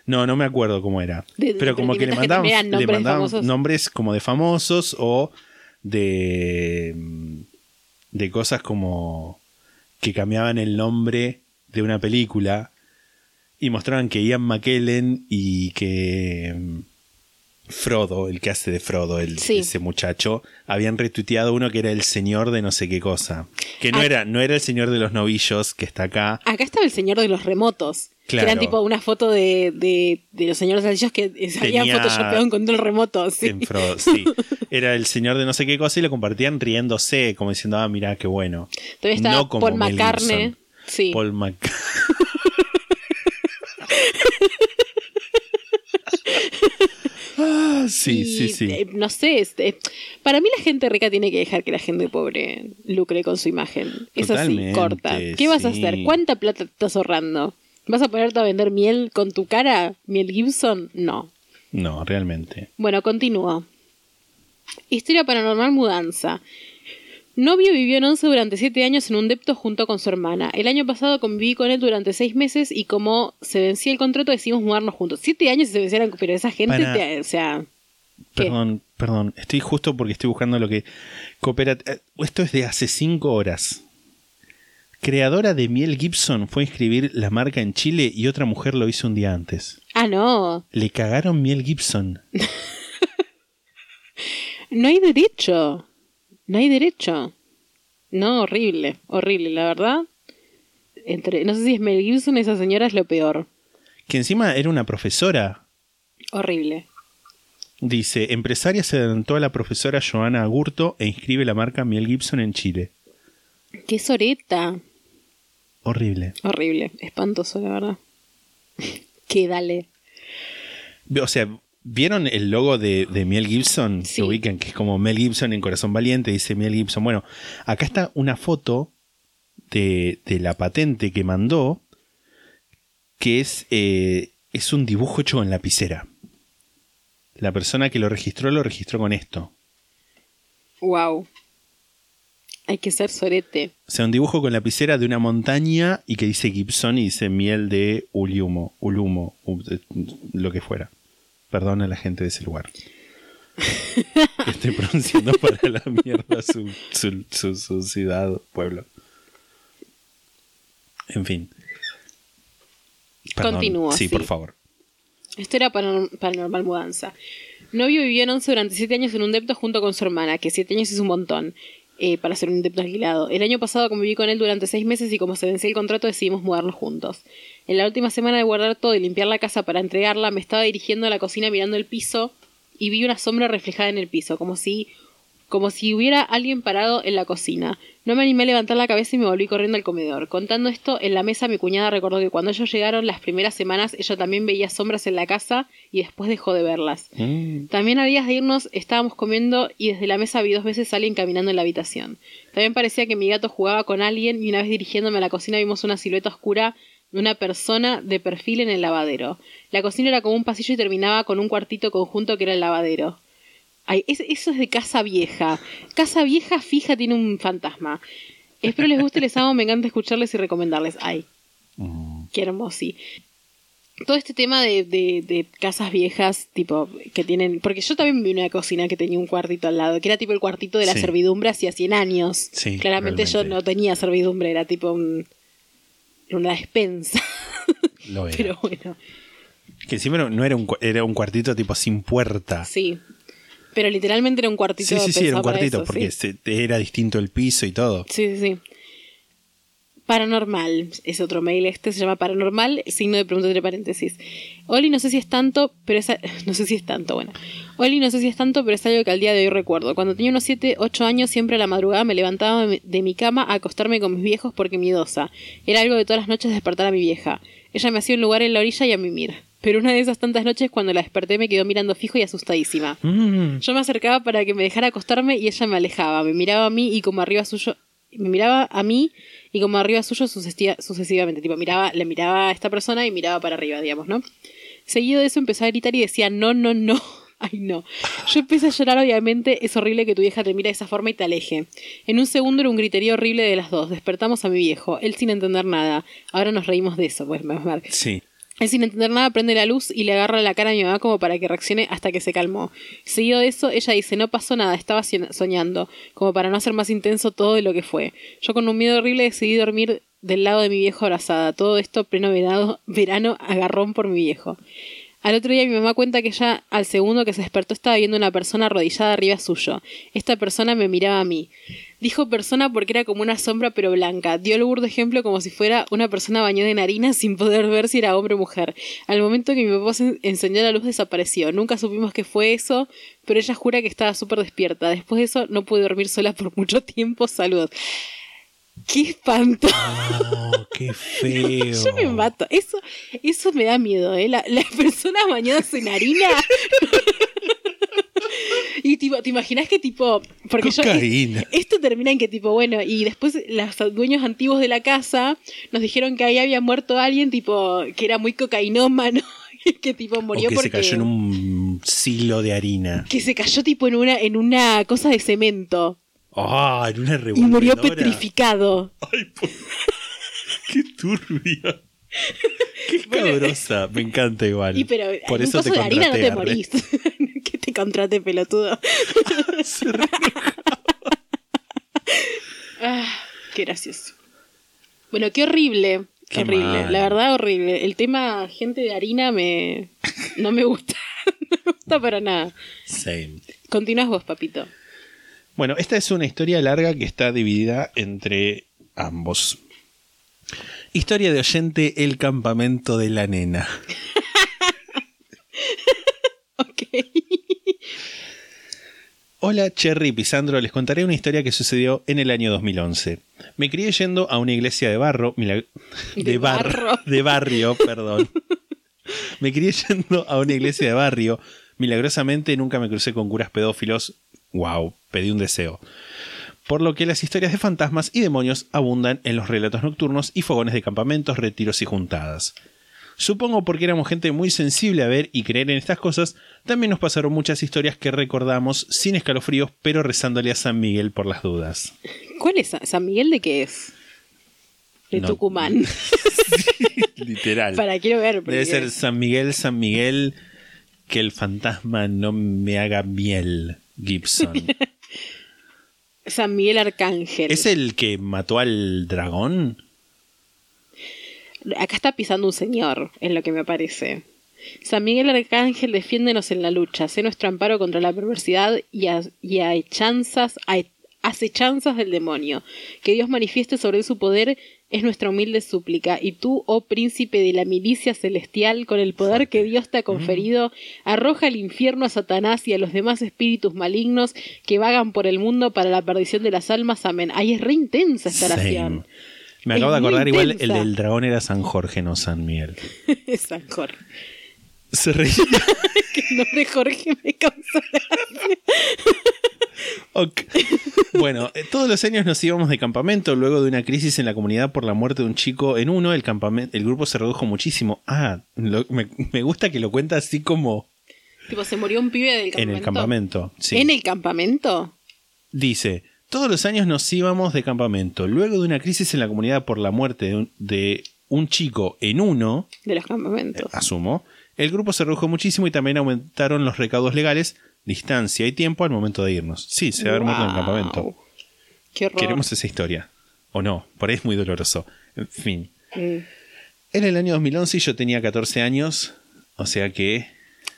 No, no me acuerdo cómo era. De- Pero como que le que mandaban, eran le nombres mandaban nombres como de famosos o de. de cosas como. Que cambiaban el nombre de una película y mostraban que Ian McKellen y que. mm, Frodo, el que hace de Frodo, el, Sí. ese muchacho, habían retuiteado uno que era el señor de no sé qué cosa. Que no, era, no era el señor de los novillos que está acá. Acá estaba el señor de los remotos. Que Claro. eran tipo una foto de, de, de los señores anillos que se habían photoshopeado un control remoto. Sí. En Frodo, sí. Era el señor de no sé qué cosa y lo compartían riéndose, como diciendo, ah, mira, qué bueno. Todavía estaba No como Paul McCartney. Sí. Paul McCartney. Ah, sí, Y, sí, sí. eh, no sé, este, para mí la gente rica tiene que dejar que la gente pobre lucre con su imagen. Es así, corta. ¿Qué vas a hacer? ¿Cuánta plata te estás ahorrando? ¿Vas a ponerte a vender miel con tu cara? ¿Miel Gibson? No. No, realmente. Bueno, continúo. Historia paranormal mudanza. Novio vivió en Once durante siete años en un depto junto con su hermana. El año pasado conviví con él durante seis meses y como se vencía el contrato decidimos mudarnos juntos. Siete años y se vencieran, pero esa gente, Para- te- o sea... ¿qué? Perdón, perdón. Estoy justo porque estoy buscando lo que. Coopera... eh, Esto es de hace cinco horas. Creadora de Miel Gibson fue a inscribir la marca en Chile y otra mujer lo hizo un día antes. Ah, no. Le cagaron Miel Gibson. No hay derecho. No hay derecho. No, horrible, horrible, la verdad. Entre, no sé si es Mel Gibson, esa señora es lo peor. Que encima era una profesora. Horrible. Dice, empresaria se adelantó a la profesora Joana Agurto e inscribe la marca Miel Gibson en Chile. Qué soreta. Horrible. Horrible. Espantoso, la verdad. Qué dale. O sea, ¿vieron el logo de, de Miel Gibson? Sí. Lo ubican, que es como Mel Gibson en Corazón Valiente, dice Miel Gibson. Bueno, acá está una foto de, de la patente que mandó, que es, eh, es un dibujo hecho con lapicera. La persona que lo registró lo registró con esto. Wow. Hay que ser sorete. O sea, un dibujo con lapicera de una montaña y que dice Gibson y dice miel de Uliumo, Ulumo, lo que fuera. Perdón a la gente de ese lugar. Estoy pronunciando para la mierda su, su, su- su ciudad, pueblo. En fin. Perdón. Continúo, Sí, sí. por favor. Esto era paranor- paranormal mudanza. Novio vivía en Once durante siete años en un depto junto con su hermana, que siete años es un montón eh, para ser un depto alquilado. El año pasado conviví con él durante seis meses y como se vencía el contrato decidimos mudarnos juntos. En la última semana de guardar todo y limpiar la casa para entregarla, me estaba dirigiendo a la cocina mirando el piso y vi una sombra reflejada en el piso, como si como si hubiera alguien parado en la cocina. No me animé a levantar la cabeza y me volví corriendo al comedor. Contando esto, en la mesa mi cuñada recordó que cuando ellos llegaron las primeras semanas, ella también veía sombras en la casa y después dejó de verlas. Mm. También a días de irnos estábamos comiendo y desde la mesa vi dos veces a alguien caminando en la habitación. También parecía que mi gato jugaba con alguien y una vez dirigiéndome a la cocina vimos una silueta oscura de una persona de perfil en el lavadero. La cocina era como un pasillo y terminaba con un cuartito conjunto que era el lavadero. Ay, es- eso es de casa vieja. Casa vieja fija tiene un fantasma. Espero les guste, les amo, me encanta escucharles y recomendarles. Ay, qué hermoso. Todo este tema de, de- de casas viejas, tipo, que tienen. Porque yo también vi una cocina que tenía un cuartito al lado, que era tipo el cuartito de la Sí. servidumbre hacía 100 años. Sí, Claramente yo no tenía servidumbre, era tipo un- una despensa. Lo era. Pero bueno, Que encima no- no era un, era un cuartito tipo sin puerta. sí. Pero literalmente era un cuartito Sí, sí, sí, era un cuartito, eso, porque sí. era distinto el piso y todo. Sí, sí, sí. Paranormal, es otro mail este, se llama Paranormal, signo de pregunta entre paréntesis. Oli, no sé si es tanto, pero es... a- No sé si es tanto, bueno. Oli, no sé si es tanto, pero es algo que al día de hoy recuerdo. Cuando tenía unos 7, 8 años, siempre a la madrugada me levantaba de mi- de mi cama a acostarme con mis viejos porque miedosa. Era algo de todas las noches despertar a mi vieja. Ella me hacía un lugar en la orilla y a mimir. Pero una de esas tantas noches, cuando la desperté, me quedó mirando fijo y asustadísima. Mm. Yo me acercaba para que me dejara acostarme y ella me alejaba. Me miraba a mí y como arriba suyo. Me miraba a mí y como arriba suyo sucesivamente. sucesivamente. Tipo, miraba, le miraba a esta persona y miraba para arriba, digamos, ¿no? Seguido de eso empezó a gritar y decía, no, no, no. Ay, no. Yo empecé a llorar, obviamente. Es horrible que tu vieja te mire de esa forma y te aleje. En un segundo era un griterío horrible de las dos. Despertamos a mi viejo, él sin entender nada. Ahora nos reímos de eso, pues, mal. Sí. Sin entender nada prende la luz y le agarra la cara a mi mamá como para que reaccione hasta que se calmó. Seguido de eso, ella dice, no pasó nada, estaba soñ- soñando, como para no hacer más intenso todo de lo que fue. Yo con un miedo horrible decidí dormir del lado de mi viejo abrazada. Todo esto pleno verano, verano agarrón por mi viejo. Al otro día mi mamá cuenta que ya al segundo que se despertó estaba viendo una persona arrodillada arriba suyo. Esta persona me miraba a mí. Dijo persona porque era como una sombra pero blanca. Dio el burdo ejemplo como si fuera una persona bañada en harina sin poder ver si era hombre o mujer. Al momento que mi papá se encendió la luz desapareció. Nunca supimos qué fue eso, pero ella jura que estaba súper despierta. Después de eso no pude dormir sola por mucho tiempo. Salud. ¡Qué espanto! Oh, qué feo. Yo me mato. Eso, eso me da miedo, ¿eh? La- Las personas bañadas en harina. y tipo, ¿te imaginas que tipo. Porque yo. Cocaína. Esto termina en que tipo, bueno, y después los dueños antiguos de la casa nos dijeron que ahí había muerto alguien, tipo, que era muy cocainómano. que tipo O murió que porque. se cayó en un silo de harina. Que se cayó tipo en una, en una cosa de cemento. Ah, en una Y murió petrificado. Ay, por- Qué turbia. Qué Me encanta igual. Y pero Por eso te de harina no te contraté, morís. que te contrate, pelotudo. Se Ah, qué gracioso. Bueno, qué horrible. Qué horrible. mal. La verdad, horrible. El tema gente de harina me. no me gusta. no me gusta para nada. Same. Continúas vos, papito. Bueno, esta es una historia larga que está dividida entre ambos. Historia de oyente, el campamento de la nena. Ok. Hola Cherry y Pisandro, les contaré una historia que sucedió en el año 2011. Me crié yendo a una iglesia de barro, milag- de, De bar- barro. de barrio, perdón. Me crié yendo a una iglesia de barrio. Milagrosamente nunca me crucé con curas pedófilos. Wow, pedí un deseo. Por lo que las historias de fantasmas y demonios abundan en los relatos nocturnos y fogones de campamentos, retiros y juntadas. Supongo porque éramos gente muy sensible a ver y creer en estas cosas, también nos pasaron muchas historias que recordamos sin escalofríos, pero rezándole a San Miguel por las dudas. ¿Cuál es? ¿San Miguel de qué es? De No. Tucumán. Literal. Para quiero ver. porque- Debe ser San Miguel, San Miguel, que el fantasma no me haga miel, Gibson. San Miguel Arcángel. ¿Es el que mató al dragón? Acá está pisando un señor, es lo que me parece. San Miguel Arcángel, defiéndenos en la lucha, sé nuestro amparo contra la perversidad y, a, y a hechanzas, a acechanzas del demonio. Que Dios manifieste sobre él su poder es nuestra humilde súplica. Y tú, oh príncipe de la milicia celestial, con el poder que Dios te ha conferido, arroja al infierno a Satanás y a los demás espíritus malignos que vagan por el mundo para la perdición de las almas. Amén. Ay, es re intensa esta oración. Me Es acabo de acordar, igual el del dragón era San Jorge, no San Miguel. San Jorge. Se reía. Que el nombre Jorge me causa Ok. Bueno, eh, todos los años nos íbamos de campamento luego de una crisis en la comunidad por la muerte de un chico en uno. El, campamento, el grupo se redujo muchísimo. Ah, lo- me, me gusta que lo cuenta así como Tipo, se murió un pibe del campamento. en el campamento. sí. ¿En el campamento? Dice, todos los años nos íbamos de campamento. Luego de una crisis en la comunidad por la muerte de un, de un chico en uno, De los campamentos. asumo, el grupo se redujo muchísimo y también aumentaron los recaudos legales, distancia y tiempo al momento de irnos. Sí, se va a haber muerto en el Wow. campamento. Qué horror. Queremos esa historia. O no, por ahí es muy doloroso. En fin. Mm. En el año 2011 y yo tenía 14 años, o sea que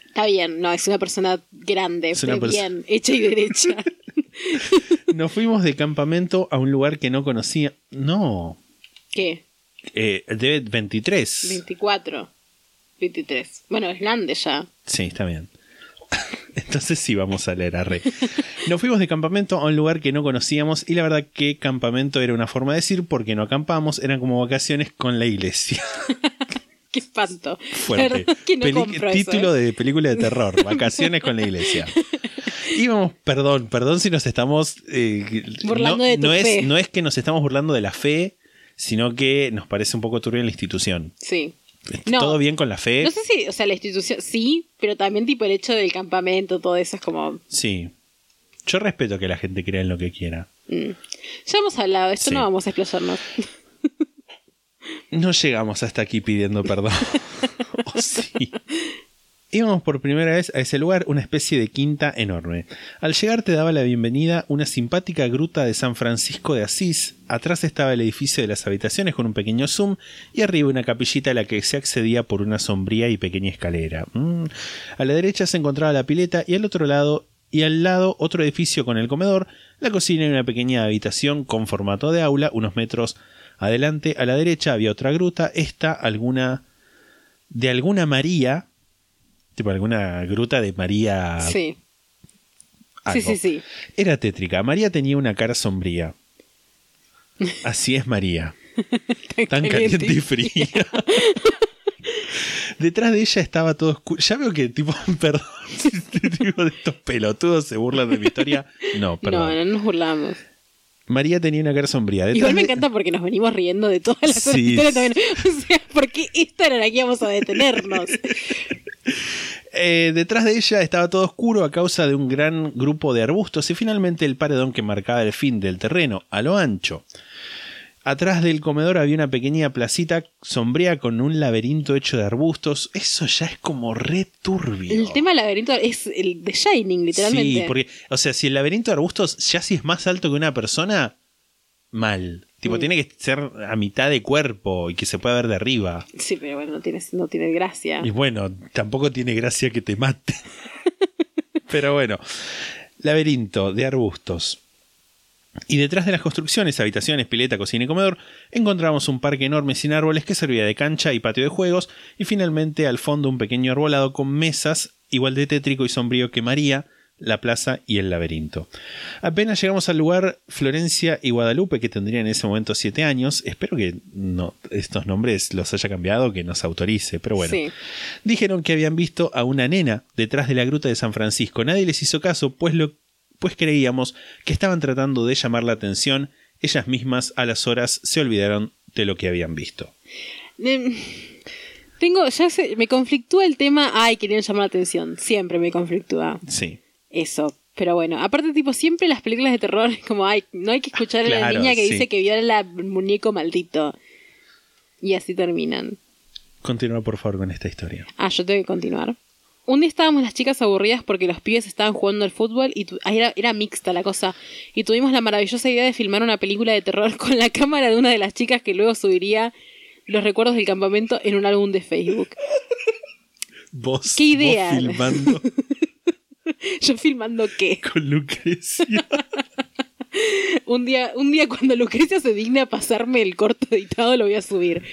Está bien, no, es una persona grande, Es una perso- bien, hecha y derecha. nos fuimos de campamento a un lugar que no conocía. No, ¿Qué? eh, de 23. 24. 23. Bueno, es grande ya. Sí, está bien. Entonces sí, vamos a leer a re. Nos fuimos de campamento a un lugar que no conocíamos y la verdad que campamento era una forma de decir porque no acampamos, eran como vacaciones con la iglesia. Qué espanto. Fuerte. Que no eso, título ¿eh? de película de terror, vacaciones con la iglesia. Íbamos, perdón, perdón si nos estamos... eh, Burlando no, de tu no es, no es que nos estamos burlando de la fe, sino que nos parece un poco turbia la institución. Sí. No. ¿Todo bien con la fe? No sé si, o sea, la institución sí, pero también tipo el hecho del campamento, todo eso es como... Sí. Yo respeto que la gente crea en lo que quiera. mm. Ya hemos hablado, de esto Sí. no vamos a explayarnos. No llegamos hasta aquí pidiendo perdón. ¿O sí? Íbamos por primera vez a ese lugar, una especie de quinta enorme. Al llegar te daba la bienvenida una simpática gruta de San Francisco de Asís. Atrás estaba el edificio de las habitaciones con un pequeño zoom y arriba una capillita a la que se accedía por una sombría y pequeña escalera. Mm. A la derecha se encontraba la pileta y al otro lado y al lado otro edificio con el comedor, la cocina y una pequeña habitación con formato de aula, unos metros adelante a la derecha había otra gruta, esta alguna de alguna María, tipo alguna gruta de María. Sí. algo. Sí, sí, sí. Era tétrica. María tenía una cara sombría. Así es María. Tan caliente y fría. Detrás de ella estaba todo oscuro. Ya veo que, tipo, perdón, tipo de estos pelotudos se burlan de mi historia. No, perdón. No, no nos burlamos. María tenía una cara sombría. Detrás Igual me de- encanta porque nos venimos riendo de todas las Sí. historias también. O sea, porque esta era la que íbamos a detenernos. Eh, detrás de ella estaba todo oscuro a causa de un gran grupo de arbustos y finalmente el paredón que marcaba el fin del terreno, a lo ancho. Atrás del comedor había una pequeña placita sombría con un laberinto hecho de arbustos. Eso ya es como re turbio. El tema del laberinto es el de Shining, literalmente. Sí, porque, o sea, si el laberinto de arbustos ya si es más alto que una persona, mal. Tipo, Mm. tiene que ser a mitad de cuerpo y que se pueda ver de arriba. Sí, pero bueno, no tiene, no tiene gracia. Y bueno, tampoco tiene gracia que te mate. Pero bueno, laberinto de arbustos. Y detrás de las construcciones, habitaciones, pileta, cocina y comedor, encontramos un parque enorme sin árboles que servía de cancha y patio de juegos, y finalmente al fondo un pequeño arbolado con mesas igual de tétrico y sombrío que María, la plaza y el laberinto. Apenas llegamos al lugar, Florencia y Guadalupe, que tendrían en ese momento siete años, espero que no, estos nombres los haya cambiado, que nos autorice, pero bueno, Sí. dijeron que habían visto a una nena detrás de la gruta de San Francisco. Nadie les hizo caso, pues, lo, pues creíamos que estaban tratando de llamar la atención. Ellas mismas a las horas se olvidaron de lo que habían visto. Em, Tengo, ya me conflictúa el tema, ay, querían llamar la atención. Siempre me conflictúa Sí. Eso. Pero bueno, aparte, tipo, siempre las películas de terror, es como, ay, no hay que escuchar a la Claro, niña que sí. dice que viola al muñeco maldito. Y así terminan. Continúa por favor con esta historia. Ah, yo tengo que continuar. Un día estábamos las chicas aburridas porque los pibes estaban jugando al fútbol y era, era mixta la cosa. Y tuvimos la maravillosa idea de filmar una película de terror con la cámara de una de las chicas que luego subiría los recuerdos del campamento en un álbum de Facebook. Vos, ¿Qué idea? vos filmando Yo filmando qué. con Lucrecia. Un día, un día cuando Lucrecia se digne a pasarme el corto editado lo voy a subir.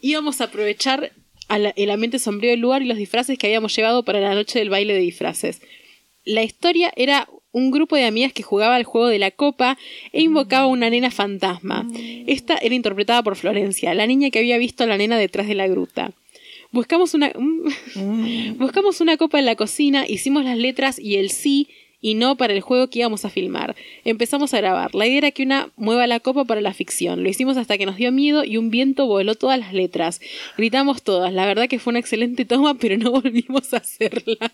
Íbamos a aprovechar a la- el ambiente sombrío del lugar y los disfraces que habíamos llevado para la noche del baile de disfraces. La historia era un grupo de amigas que jugaba al juego de la copa e invocaba a una nena fantasma. Esta era interpretada por Florencia, la niña que había visto a la nena detrás de la gruta. Buscamos una, buscamos una copa en la cocina, hicimos las letras y el sí y no para el juego que íbamos a filmar. Empezamos a grabar. La idea era que una mueva la copa para la ficción. Lo hicimos hasta que nos dio miedo y un viento voló todas las letras. Gritamos todas. La verdad que fue una excelente toma, pero no volvimos a hacerla.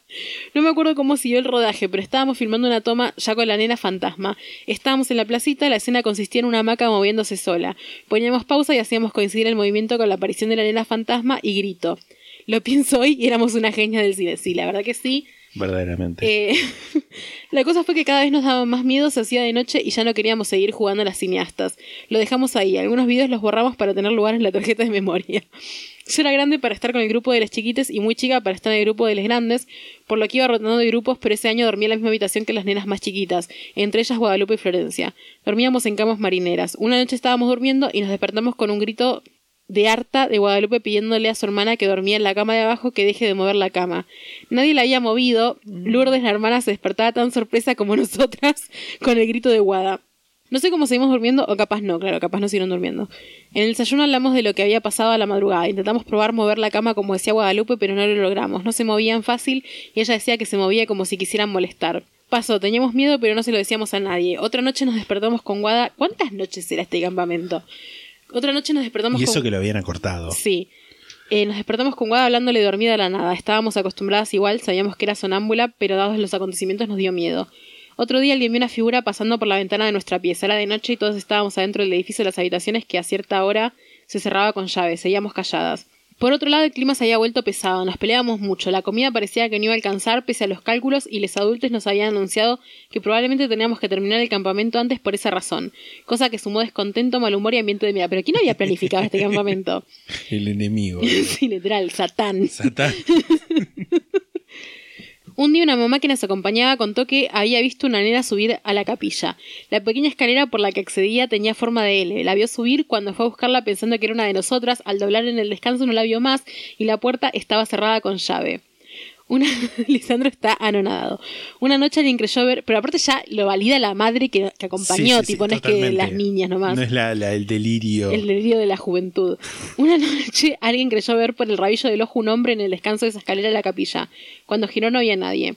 No me acuerdo cómo siguió el rodaje, pero estábamos filmando una toma ya con la nena fantasma. Estábamos en la placita, la escena consistía en una hamaca moviéndose sola. Poníamos pausa y hacíamos coincidir el movimiento con la aparición de la nena fantasma y grito. Lo pienso hoy y éramos una genia del cine. Sí, la verdad que sí. Verdaderamente. Eh, la cosa fue que cada vez nos daba más miedo, se hacía de noche y ya no queríamos seguir jugando a las cineastas. Lo dejamos ahí, algunos videos los borramos para tener lugar en la tarjeta de memoria. Yo era grande para estar con el grupo de las chiquites y muy chica para estar en el grupo de las grandes, por lo que iba rotando de grupos, pero ese año dormía en la misma habitación que las nenas más chiquitas, entre ellas Guadalupe y Florencia. Dormíamos en camas marineras. Una noche estábamos durmiendo y nos despertamos con un grito de harta de Guadalupe pidiéndole a su hermana que dormía en la cama de abajo que deje de mover la cama. Nadie la había movido. Lourdes, la hermana, se despertaba tan sorpresa como nosotras con el grito de Guada. No sé cómo seguimos durmiendo, o capaz no, claro, capaz no siguieron durmiendo. En el desayuno hablamos de lo que había pasado a la madrugada. Intentamos probar mover la cama como decía Guadalupe, pero no lo logramos. No se movían fácil y ella decía que se movía como si quisieran molestar. Pasó, teníamos miedo, pero no se lo decíamos a nadie. Otra noche nos despertamos con Guada. ¿Cuántas noches era este campamento? Otra noche nos despertamos y eso con... que lo habían acortado. Sí. Eh, nos despertamos con Guada hablándole dormida a la nada. Estábamos acostumbradas igual, sabíamos que era sonámbula, pero dados los acontecimientos nos dio miedo. Otro día alguien vio una figura pasando por la ventana de nuestra pieza. Era de noche y todos estábamos adentro del edificio de las habitaciones que a cierta hora se cerraba con llave. Seguíamos calladas. Por otro lado, el clima se había vuelto pesado, nos peleábamos mucho, la comida parecía que no iba a alcanzar pese a los cálculos y los adultos nos habían anunciado que probablemente teníamos que terminar el campamento antes por esa razón, cosa que sumó descontento, mal humor y ambiente de mira. Pero ¿quién había planificado este campamento? El enemigo. sí, literal, Satán. Satán. Un día una mamá que nos acompañaba contó que había visto una nena subir a la capilla. La pequeña escalera por la que accedía tenía forma de L. La vio subir cuando fue a buscarla pensando que era una de nosotras. Al doblar en el descanso no la vio más y la puerta estaba cerrada con llave. Una... Lisandro está anonadado. Una noche alguien creyó ver, pero aparte ya lo valida la madre que, que acompañó, Sí, sí, sí, tipo, no es que las niñas nomás. No es la, la- el delirio. El delirio de la juventud. Una noche alguien creyó ver por el rabillo del ojo un hombre en el descanso de esa escalera de la capilla. Cuando giró no había nadie.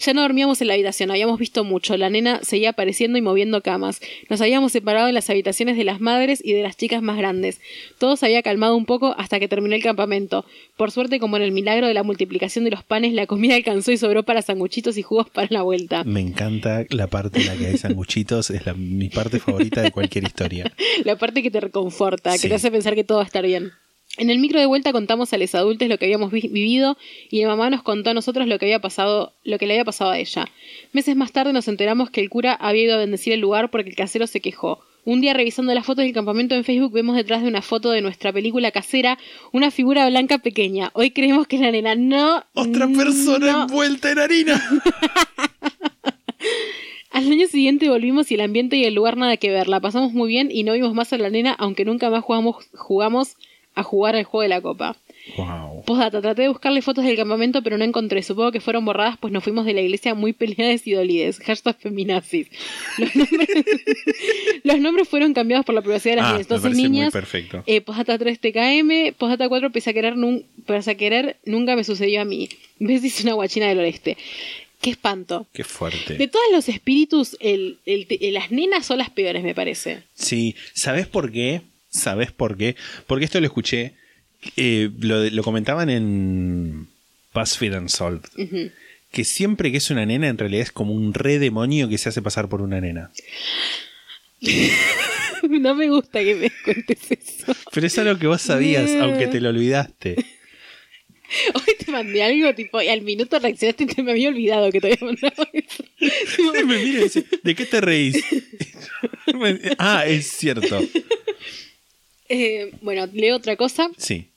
Ya no dormíamos en la habitación, habíamos visto mucho. La nena seguía apareciendo y moviendo camas. Nos habíamos separado en las habitaciones de las madres y de las chicas más grandes. Todo se había calmado un poco hasta que terminó el campamento. Por suerte, como en el milagro de la multiplicación de los panes, la comida alcanzó y sobró para sanguchitos y jugos para la vuelta. Me encanta la parte en la que hay sanguchitos. Es la- mi parte favorita de cualquier historia. La parte que te reconforta, que te hace pensar que todo va a estar bien. En el micro de vuelta contamos a los adultos lo que habíamos vi- vivido y mi mamá nos contó a nosotros lo que había pasado, lo que le había pasado a ella. Meses más tarde nos enteramos que el cura había ido a bendecir el lugar porque el casero se quejó. Un día revisando las fotos del campamento en Facebook vemos detrás de una foto de nuestra película casera una figura blanca pequeña. Hoy creemos que la nena no. Otra persona no. envuelta en harina. Al año siguiente volvimos y el ambiente y el lugar nada que ver. La pasamos muy bien y no vimos más a la nena, aunque nunca más jugamos, jugamos a jugar al juego de la copa. Wow. Postdata, traté de buscarle fotos del campamento, pero no encontré. Supongo que fueron borradas, pues nos fuimos de la iglesia muy peleadas y dolides. Hashtag feminazis. Los nombres, los nombres fueron cambiados por la privacidad de las Ah, niñas. Entonces, niñas, perfecto. eh, postdata 3 TKM, postdata 4 pese a, querer nun- pese a querer nunca me sucedió a mí. ¿Ves? Dice una guachina del oeste. Qué espanto. Qué fuerte. De todos los espíritus, el, el- el- las nenas son las peores, me parece. Sí, ¿sabes por qué? ¿Sabes por qué? Porque esto lo escuché, eh, lo, lo comentaban en BuzzFeed Unsolved, Ujú. que siempre que es una nena en realidad es como un re demonio que se hace pasar por una nena. no me gusta que me cuentes eso. Pero es algo que vos sabías, Mm. aunque te lo olvidaste. Hoy te mandé algo, tipo, y al minuto reaccionaste y te me había olvidado que te había mandado eso. Me mira y dice, ¿de qué te reís? ah, es cierto. Eh, bueno, leo otra cosa. Sí.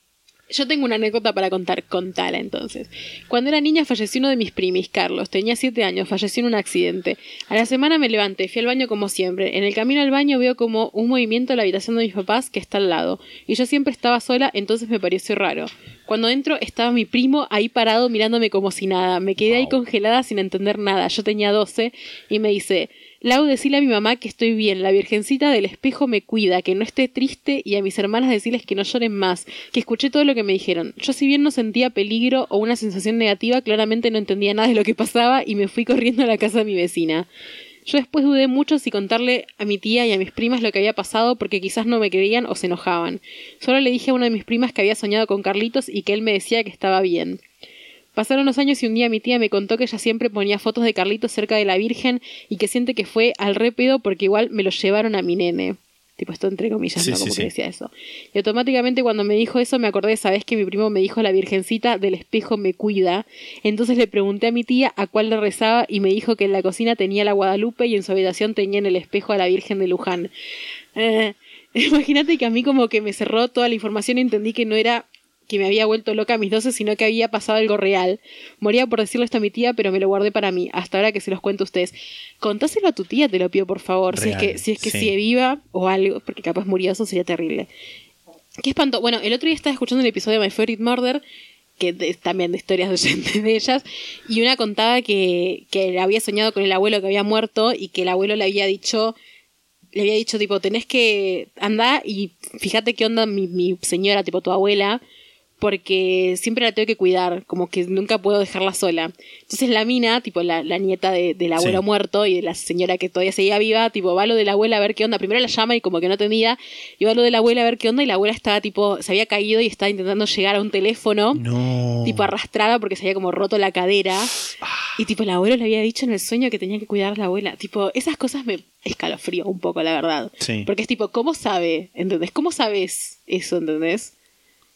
Yo tengo una anécdota para contar. Contala entonces. Cuando era niña falleció uno de mis primis, Carlos. Tenía siete años, falleció en un accidente. A la semana me levanté, fui al baño como siempre. En el camino al baño veo como un movimiento en la habitación de mis papás que está al lado. Y yo siempre estaba sola, entonces me pareció raro. Cuando entro estaba mi primo ahí parado mirándome como si nada. Me quedé ahí congelada sin entender nada. Yo tenía 12 y me dice, Lau, decirle a mi mamá que estoy bien, la virgencita del espejo me cuida, que no esté triste y a mis hermanas decirles que no lloren más, que escuché todo lo que me dijeron. Yo si bien no sentía peligro o una sensación negativa, claramente no entendía nada de lo que pasaba y me fui corriendo a la casa de mi vecina. Yo después dudé mucho si contarle a mi tía y a mis primas lo que había pasado porque quizás no me creían o se enojaban. Solo le dije a una de mis primas que había soñado con Carlitos y que él me decía que estaba bien. Pasaron los años y un día mi tía me contó que ella siempre ponía fotos de Carlitos cerca de la Virgen y que siente que fue al repedo porque igual me lo llevaron a mi nene. Tipo esto entre comillas, Sí, ¿no? sí, Como sí. que decía eso. Y automáticamente cuando me dijo eso me acordé de esa vez que mi primo me dijo la Virgencita del espejo me cuida. Entonces le pregunté a mi tía a cuál le rezaba y me dijo que en la cocina tenía la Guadalupe y en su habitación tenía en el espejo a la Virgen de Luján. Eh, Imagínate que a mí como que me cerró toda la información y entendí que no era que me había vuelto loca a mis 12, sino que había pasado algo real. Moría por decirlo esto a mi tía, pero me lo guardé para mí, hasta ahora que se los cuento a ustedes. Contáselo a tu tía, te lo pido por favor, si es que, si es que sí. sigue viva o algo, porque capaz murió, eso sería terrible. Qué espanto. Bueno, el otro día estaba escuchando el episodio de My Favorite Murder, que es también de historias de oyentes de ellas, y una contaba que, que había soñado con el abuelo que había muerto y que el abuelo le había dicho, le había dicho, tipo, tenés que andar y fíjate qué onda mi, mi señora, tipo tu abuela, porque siempre la tengo que cuidar, como que nunca puedo dejarla sola. Entonces la mina, tipo la, la nieta de- del abuelo Sí. muerto y de la señora que todavía seguía viva, tipo va lo de la abuela a ver qué onda. Primero la llama y como que no tenía, y va lo de la abuela a ver qué onda y la abuela estaba tipo, se había caído y estaba intentando llegar a un teléfono. No. Tipo arrastrada porque se había como roto la cadera. Y tipo, el abuelo le había dicho en el sueño que tenía que cuidar a la abuela. Tipo, esas cosas me escalofrío un poco, la verdad. Sí. Porque es tipo, ¿cómo sabe? ¿Entendés? ¿Cómo sabes eso? ¿Entendés?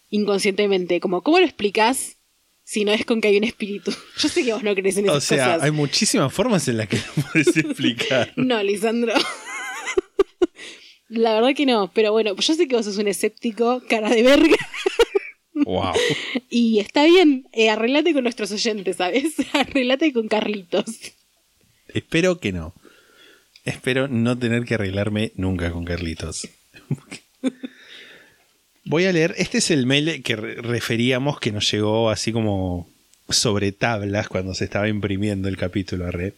Inconscientemente. Como, ¿cómo lo explicas si no es con que hay un espíritu? Yo sé que vos no crees en esas O sea, cosas. hay muchísimas formas en las que lo puedes explicar. No, Lisandro. La verdad que no, pero bueno, yo sé que vos sos un escéptico, cara de verga, wow. y está bien, eh, arreglate con nuestros oyentes, ¿sabes? Arreglate con Carlitos. Espero que no. Espero no tener que arreglarme nunca con Carlitos. Voy a leer, este es el mail que re- referíamos que nos llegó así como sobre tablas cuando se estaba imprimiendo el capítulo a red.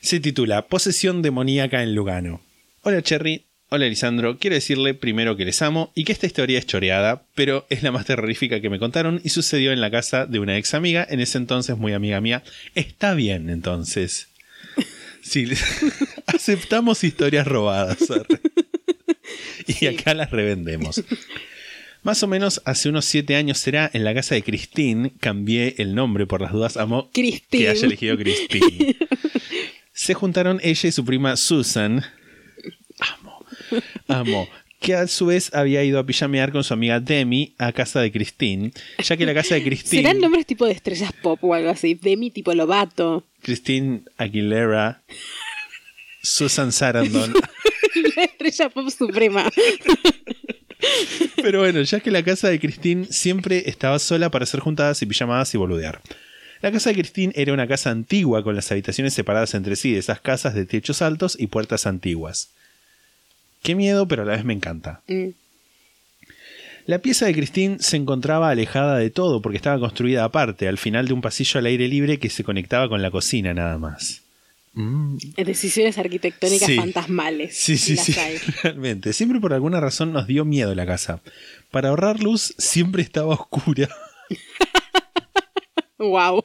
Se titula Posesión demoníaca en Lugano. Hola Cherry, hola Lisandro, quiero decirle primero que les amo y que esta historia es choreada, pero es la más terrorífica que me contaron y sucedió en la casa de una ex amiga, en ese entonces muy amiga mía. Está bien entonces. Sí, aceptamos historias robadas. arre. Y acá las revendemos. Más o menos hace unos siete años será en la casa de Christine. Cambié el nombre por las dudas. Amo Christine. que haya elegido Christine. Se juntaron ella y su prima Susan. Amo. Amo. Que a su vez había ido a pijamear con su amiga Demi a casa de Christine. Ya que la casa de Christine. ¿Serán nombres tipo de estrellas pop o algo así? Demi tipo Lobato. Christine Aguilera. Susan Sarandon. La estrella pop suprema. Pero bueno, ya que la casa de Christine siempre estaba sola para hacer juntadas y pijamadas y boludear. La casa de Christine era una casa antigua con las habitaciones separadas entre sí, de esas casas de techos altos y puertas antiguas. Qué miedo, pero a la vez me encanta. Mm. La pieza de Christine se encontraba alejada de todo porque estaba construida aparte, al final de un pasillo al aire libre que se conectaba con la cocina nada más. Mm, Decisiones arquitectónicas Sí. fantasmales. Sí, sí, sí, hay. realmente. Siempre por alguna razón nos dio miedo la casa. Para ahorrar luz siempre estaba oscura. Wow.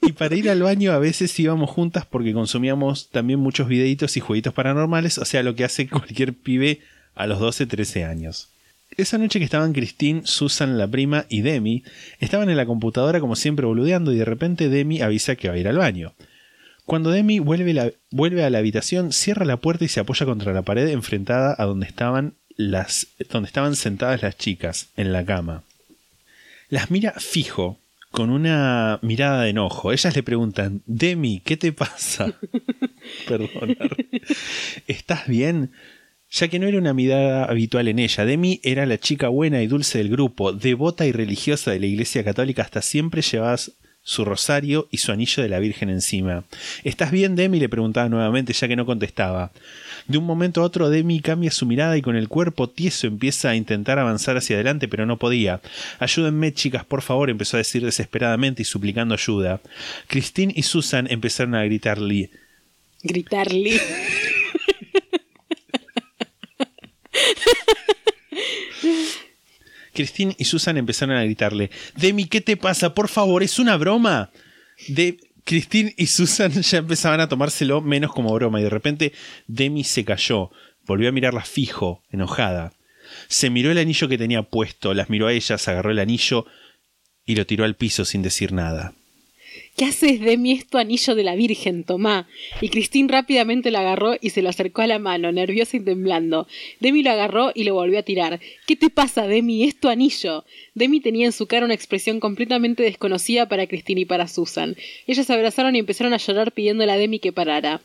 Y para ir al baño a veces íbamos juntas porque consumíamos también muchos videitos y jueguitos paranormales, o sea, lo que hace cualquier pibe a los 12, 13 años. Esa noche que estaban Christine, Susan, la prima y Demi, estaban en la computadora como siempre boludeando y de repente Demi avisa que va a ir al baño. Cuando Demi vuelve, la- vuelve a la habitación, cierra la puerta y se apoya contra la pared enfrentada a donde estaban, las, donde estaban sentadas las chicas, en la cama. Las mira fijo, con una mirada de enojo. Ellas le preguntan, Demi, ¿qué te pasa? Perdonar. ¿Estás bien? Ya que no era una mirada habitual en ella, Demi era la chica buena y dulce del grupo, devota y religiosa de la Iglesia Católica, hasta siempre llevaba su rosario y su anillo de la Virgen encima. ¿Estás bien, Demi? le preguntaba nuevamente, ya que no contestaba. De un momento a otro, Demi cambia su mirada y con el cuerpo tieso empieza a intentar avanzar hacia adelante, pero no podía. Ayúdenme, chicas, por favor, empezó a decir desesperadamente y suplicando ayuda. Christine y Susan empezaron a gritarle. Gritarle. Christine y Susan empezaron a gritarle, Demi, ¿qué te pasa? Por favor, es una broma. De Christine y Susan ya empezaban a tomárselo menos como broma y de repente Demi se cayó, volvió a mirarla fijo, enojada. Se miró el anillo que tenía puesto, las miró a ellas, agarró el anillo y lo tiró al piso sin decir nada. ¿Qué haces de mí? Es tu anillo de la Virgen, tomá. Y Christine rápidamente lo agarró y se lo acercó a la mano, nerviosa y temblando. Demi lo agarró y lo volvió a tirar. ¿Qué te pasa, Demi? Es tu anillo. Demi tenía en su cara una expresión completamente desconocida para Christine y para Susan. Ellas se abrazaron y empezaron a llorar pidiéndole a Demi que parara.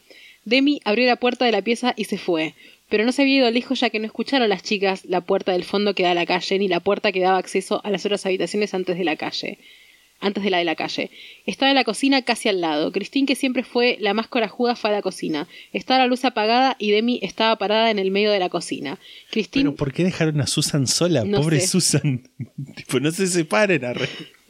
Demi abrió la puerta de la pieza y se fue. Pero no se había ido lejos ya que no escucharon las chicas la puerta del fondo que da a la calle ni la puerta que daba acceso a las otras habitaciones antes de la calle antes de la de la calle. Estaba en la cocina casi al lado. Christine, que siempre fue la más corajuda, fue a la cocina. Estaba la luz apagada y Demi estaba parada en el medio de la cocina. Christine, Pero ¿por qué dejaron a Susan sola? No Pobre sé. Susan. tipo, no se separen, arre.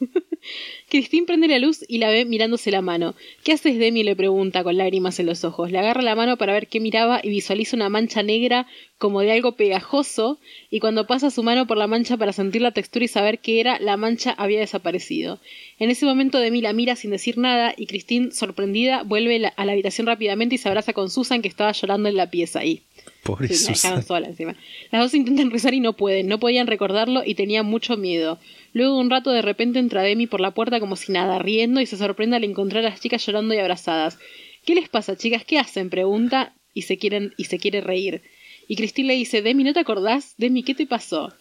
Christine prende la luz y la ve mirándose la mano. ¿Qué haces, Demi? le pregunta con lágrimas en los ojos. Le agarra la mano para ver qué miraba y visualiza una mancha negra como de algo pegajoso y cuando pasa su mano por la mancha para sentir la textura y saber qué era, la mancha había desaparecido. En ese momento Demi la mira sin decir nada y Christine, sorprendida, vuelve a la habitación rápidamente y se abraza con Susan que estaba llorando en la pieza ahí. Pobre Sí, la dejaron Susan. sola encima. Las dos intentan rezar y no pueden, no podían recordarlo y tenían mucho miedo. Luego de un rato de repente entra Demi por la puerta como si nada, riendo y se sorprende al encontrar a las chicas llorando y abrazadas. ¿Qué les pasa, chicas? ¿Qué hacen? pregunta y se quieren y se quiere reír. Y Cristina le dice, Demi, ¿no te acordás? Demi, ¿qué te pasó?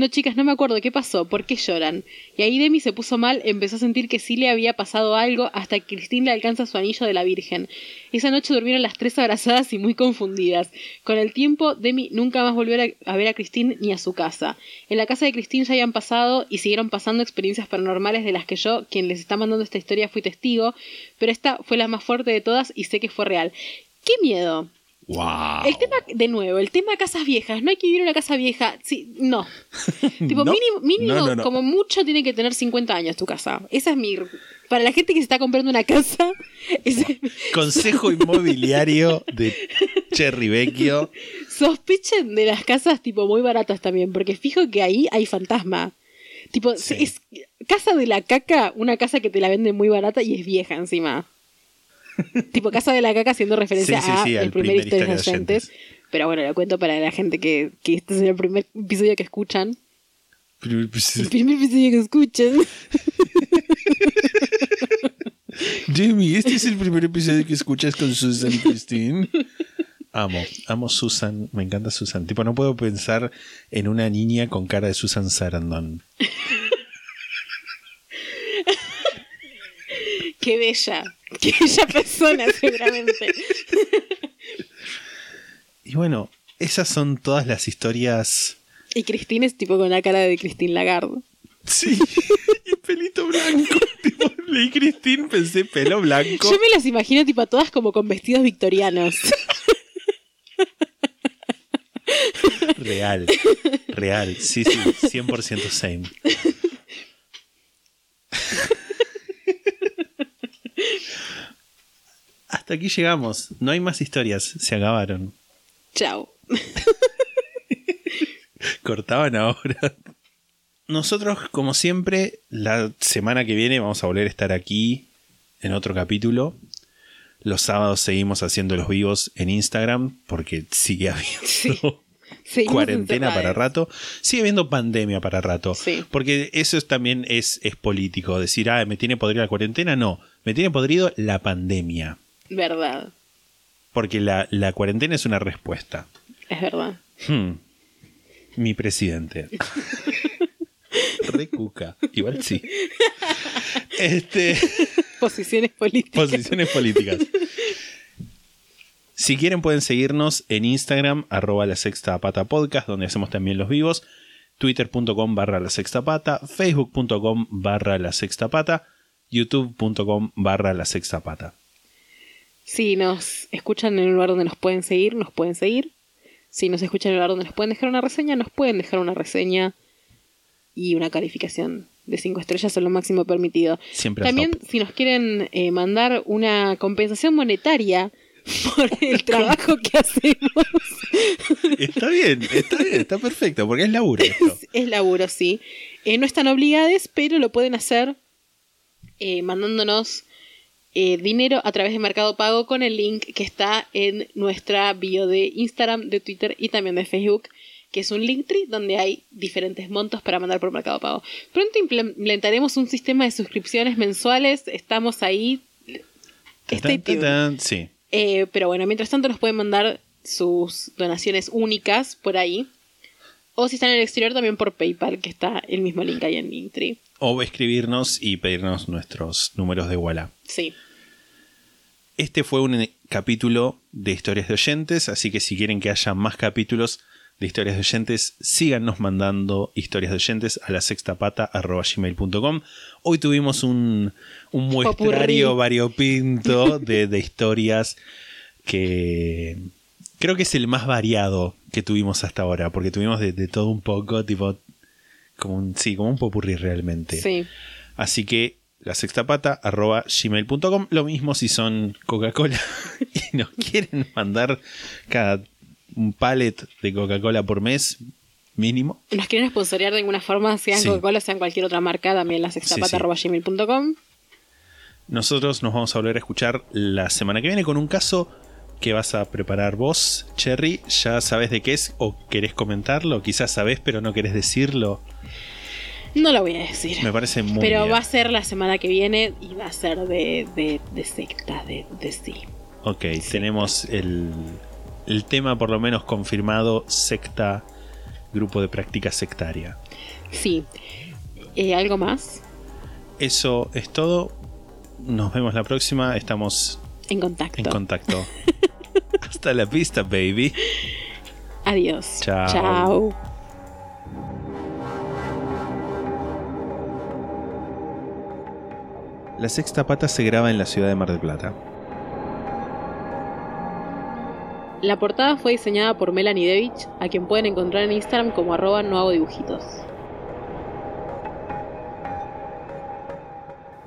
No, chicas, no me acuerdo qué pasó, ¿por qué lloran? Y ahí Demi se puso mal, empezó a sentir que sí le había pasado algo hasta que Christine le alcanza su anillo de la Virgen. Esa noche durmieron las tres abrazadas y muy confundidas. Con el tiempo, Demi nunca más volvió a, ver a Christine ni a su casa. En la casa de Christine ya habían pasado y siguieron pasando experiencias paranormales de las que yo, quien les está mandando esta historia, fui testigo, pero esta fue la más fuerte de todas y sé que fue real. ¡Qué miedo! Wow. El tema, de nuevo, el tema casas viejas. No hay que vivir en una casa vieja. Sí, no. tipo, No. mínimo, mínimo No, no, no. como mucho tiene que tener 50 años tu casa. Esa es mi. Para la gente que se está comprando una casa, Consejo inmobiliario de Cherry Vecchio. sospechen de las casas tipo muy baratas también, porque fijo que ahí hay fantasma. Tipo, Sí. es casa de la caca, una casa que te la venden muy barata y es vieja encima. tipo, casa de la caca haciendo referencia Sí, sí, a sí, el primer primer de oyentes. Pero bueno, lo cuento para la gente que, que este es el primer episodio que escuchan. El primer episodio que escuchan. Jamie, este es el primer episodio que escuchas con Susan Christine. Amo, amo Susan, me encanta Susan. Tipo, no puedo pensar en una niña con cara de Susan Sarandon. Qué bella. Bella persona, seguramente. Y bueno, esas son todas las historias. Y Cristina es tipo con la cara de Christine Lagarde. Sí, y pelito blanco. tipo, Leí Christine, pensé pelo blanco. Yo me las imagino tipo a todas como con vestidos victorianos. Real. Real. Sí, sí. 100% same. Hasta aquí llegamos. No hay más historias. Se acabaron. Chao. Cortaban ahora. Nosotros, como siempre, la semana que viene vamos a volver a estar aquí en otro capítulo. Los sábados seguimos haciendo los vivos en Instagram porque sigue habiendo Sí. Cuarentena para rato. Sigue habiendo pandemia para rato. Sí. Porque eso es, también es, es político. Decir, ah, me tiene podrido la cuarentena. No, me tiene podrido la pandemia. Verdad. Porque la, la cuarentena es una respuesta. Es verdad. Hmm. Mi presidente. Re cuca. Igual sí. Este, Posiciones políticas. posiciones políticas. Si quieren pueden seguirnos en Instagram, arroba la sexta pata podcast, donde hacemos también los vivos, twitter.com barra la sexta pata, facebook.com barra la sexta pata, youtube.com barra la sexta pata. Si nos escuchan en un lugar donde nos pueden seguir, nos pueden seguir. Si nos escuchan en un lugar donde nos pueden dejar una reseña, nos pueden dejar una reseña y una calificación de 5 estrellas es lo máximo permitido. Siempre También, si nos quieren eh, mandar una compensación monetaria por el trabajo que hacemos, Está bien, está bien, está perfecto, porque es laburo esto. es laburo, sí. Eh, no están obligadas, pero lo pueden hacer eh, mandándonos eh, dinero a través de Mercado Pago con el link que está en nuestra bio de Instagram, de Twitter y también de Facebook, que es un Linktree donde hay diferentes montos para mandar por Mercado Pago. Pronto implementaremos un sistema de suscripciones mensuales, estamos ahí. Stay tuned. Sí. Eh, pero bueno, mientras tanto nos pueden mandar sus donaciones únicas por ahí. O si están en el exterior, también por PayPal, que está el mismo link ahí en Linktree. O escribirnos y pedirnos nuestros números de Walla. Sí. Este fue un capítulo de historias de oyentes, así que si quieren que haya más capítulos de historias de oyentes, síganos mandando historias de oyentes a la sextapata.gmail.com. Hoy tuvimos un, un muestrario variopinto de, de historias que creo que es el más variado que tuvimos hasta ahora, porque tuvimos de, de todo un poco, tipo, como un, sí, como un popurrí realmente. Sí. Así que la sextapata arroba gmail.com. Lo mismo si son Coca-Cola y nos quieren mandar cada un pallet de Coca-Cola por mes mínimo. Nos quieren sponsorear de alguna forma, sean Sí. Coca-Cola, sean cualquier otra marca, también la sextapata.gmail.com. Nosotros nos vamos a volver a escuchar la semana que viene con un caso que vas a preparar vos, Cherry. ¿Ya sabes de qué es o querés comentarlo? Quizás sabés pero no querés decirlo. No lo voy a decir. Me parece muy Pero bien. va a ser la semana que viene y va a ser de, de, de secta, de, de sí. Ok, tenemos el, el tema por lo menos confirmado, secta, grupo de práctica sectaria. Sí. Eh, ¿Algo más? Eso es todo. Nos vemos la próxima. Estamos En contacto. en contacto. Hasta la vista, baby. Adiós. Chao. Chao. La sexta pata se graba en la ciudad de Mar del Plata. La portada fue diseñada por Melanie Devich, a quien pueden encontrar en Instagram como arroba no hago dibujitos.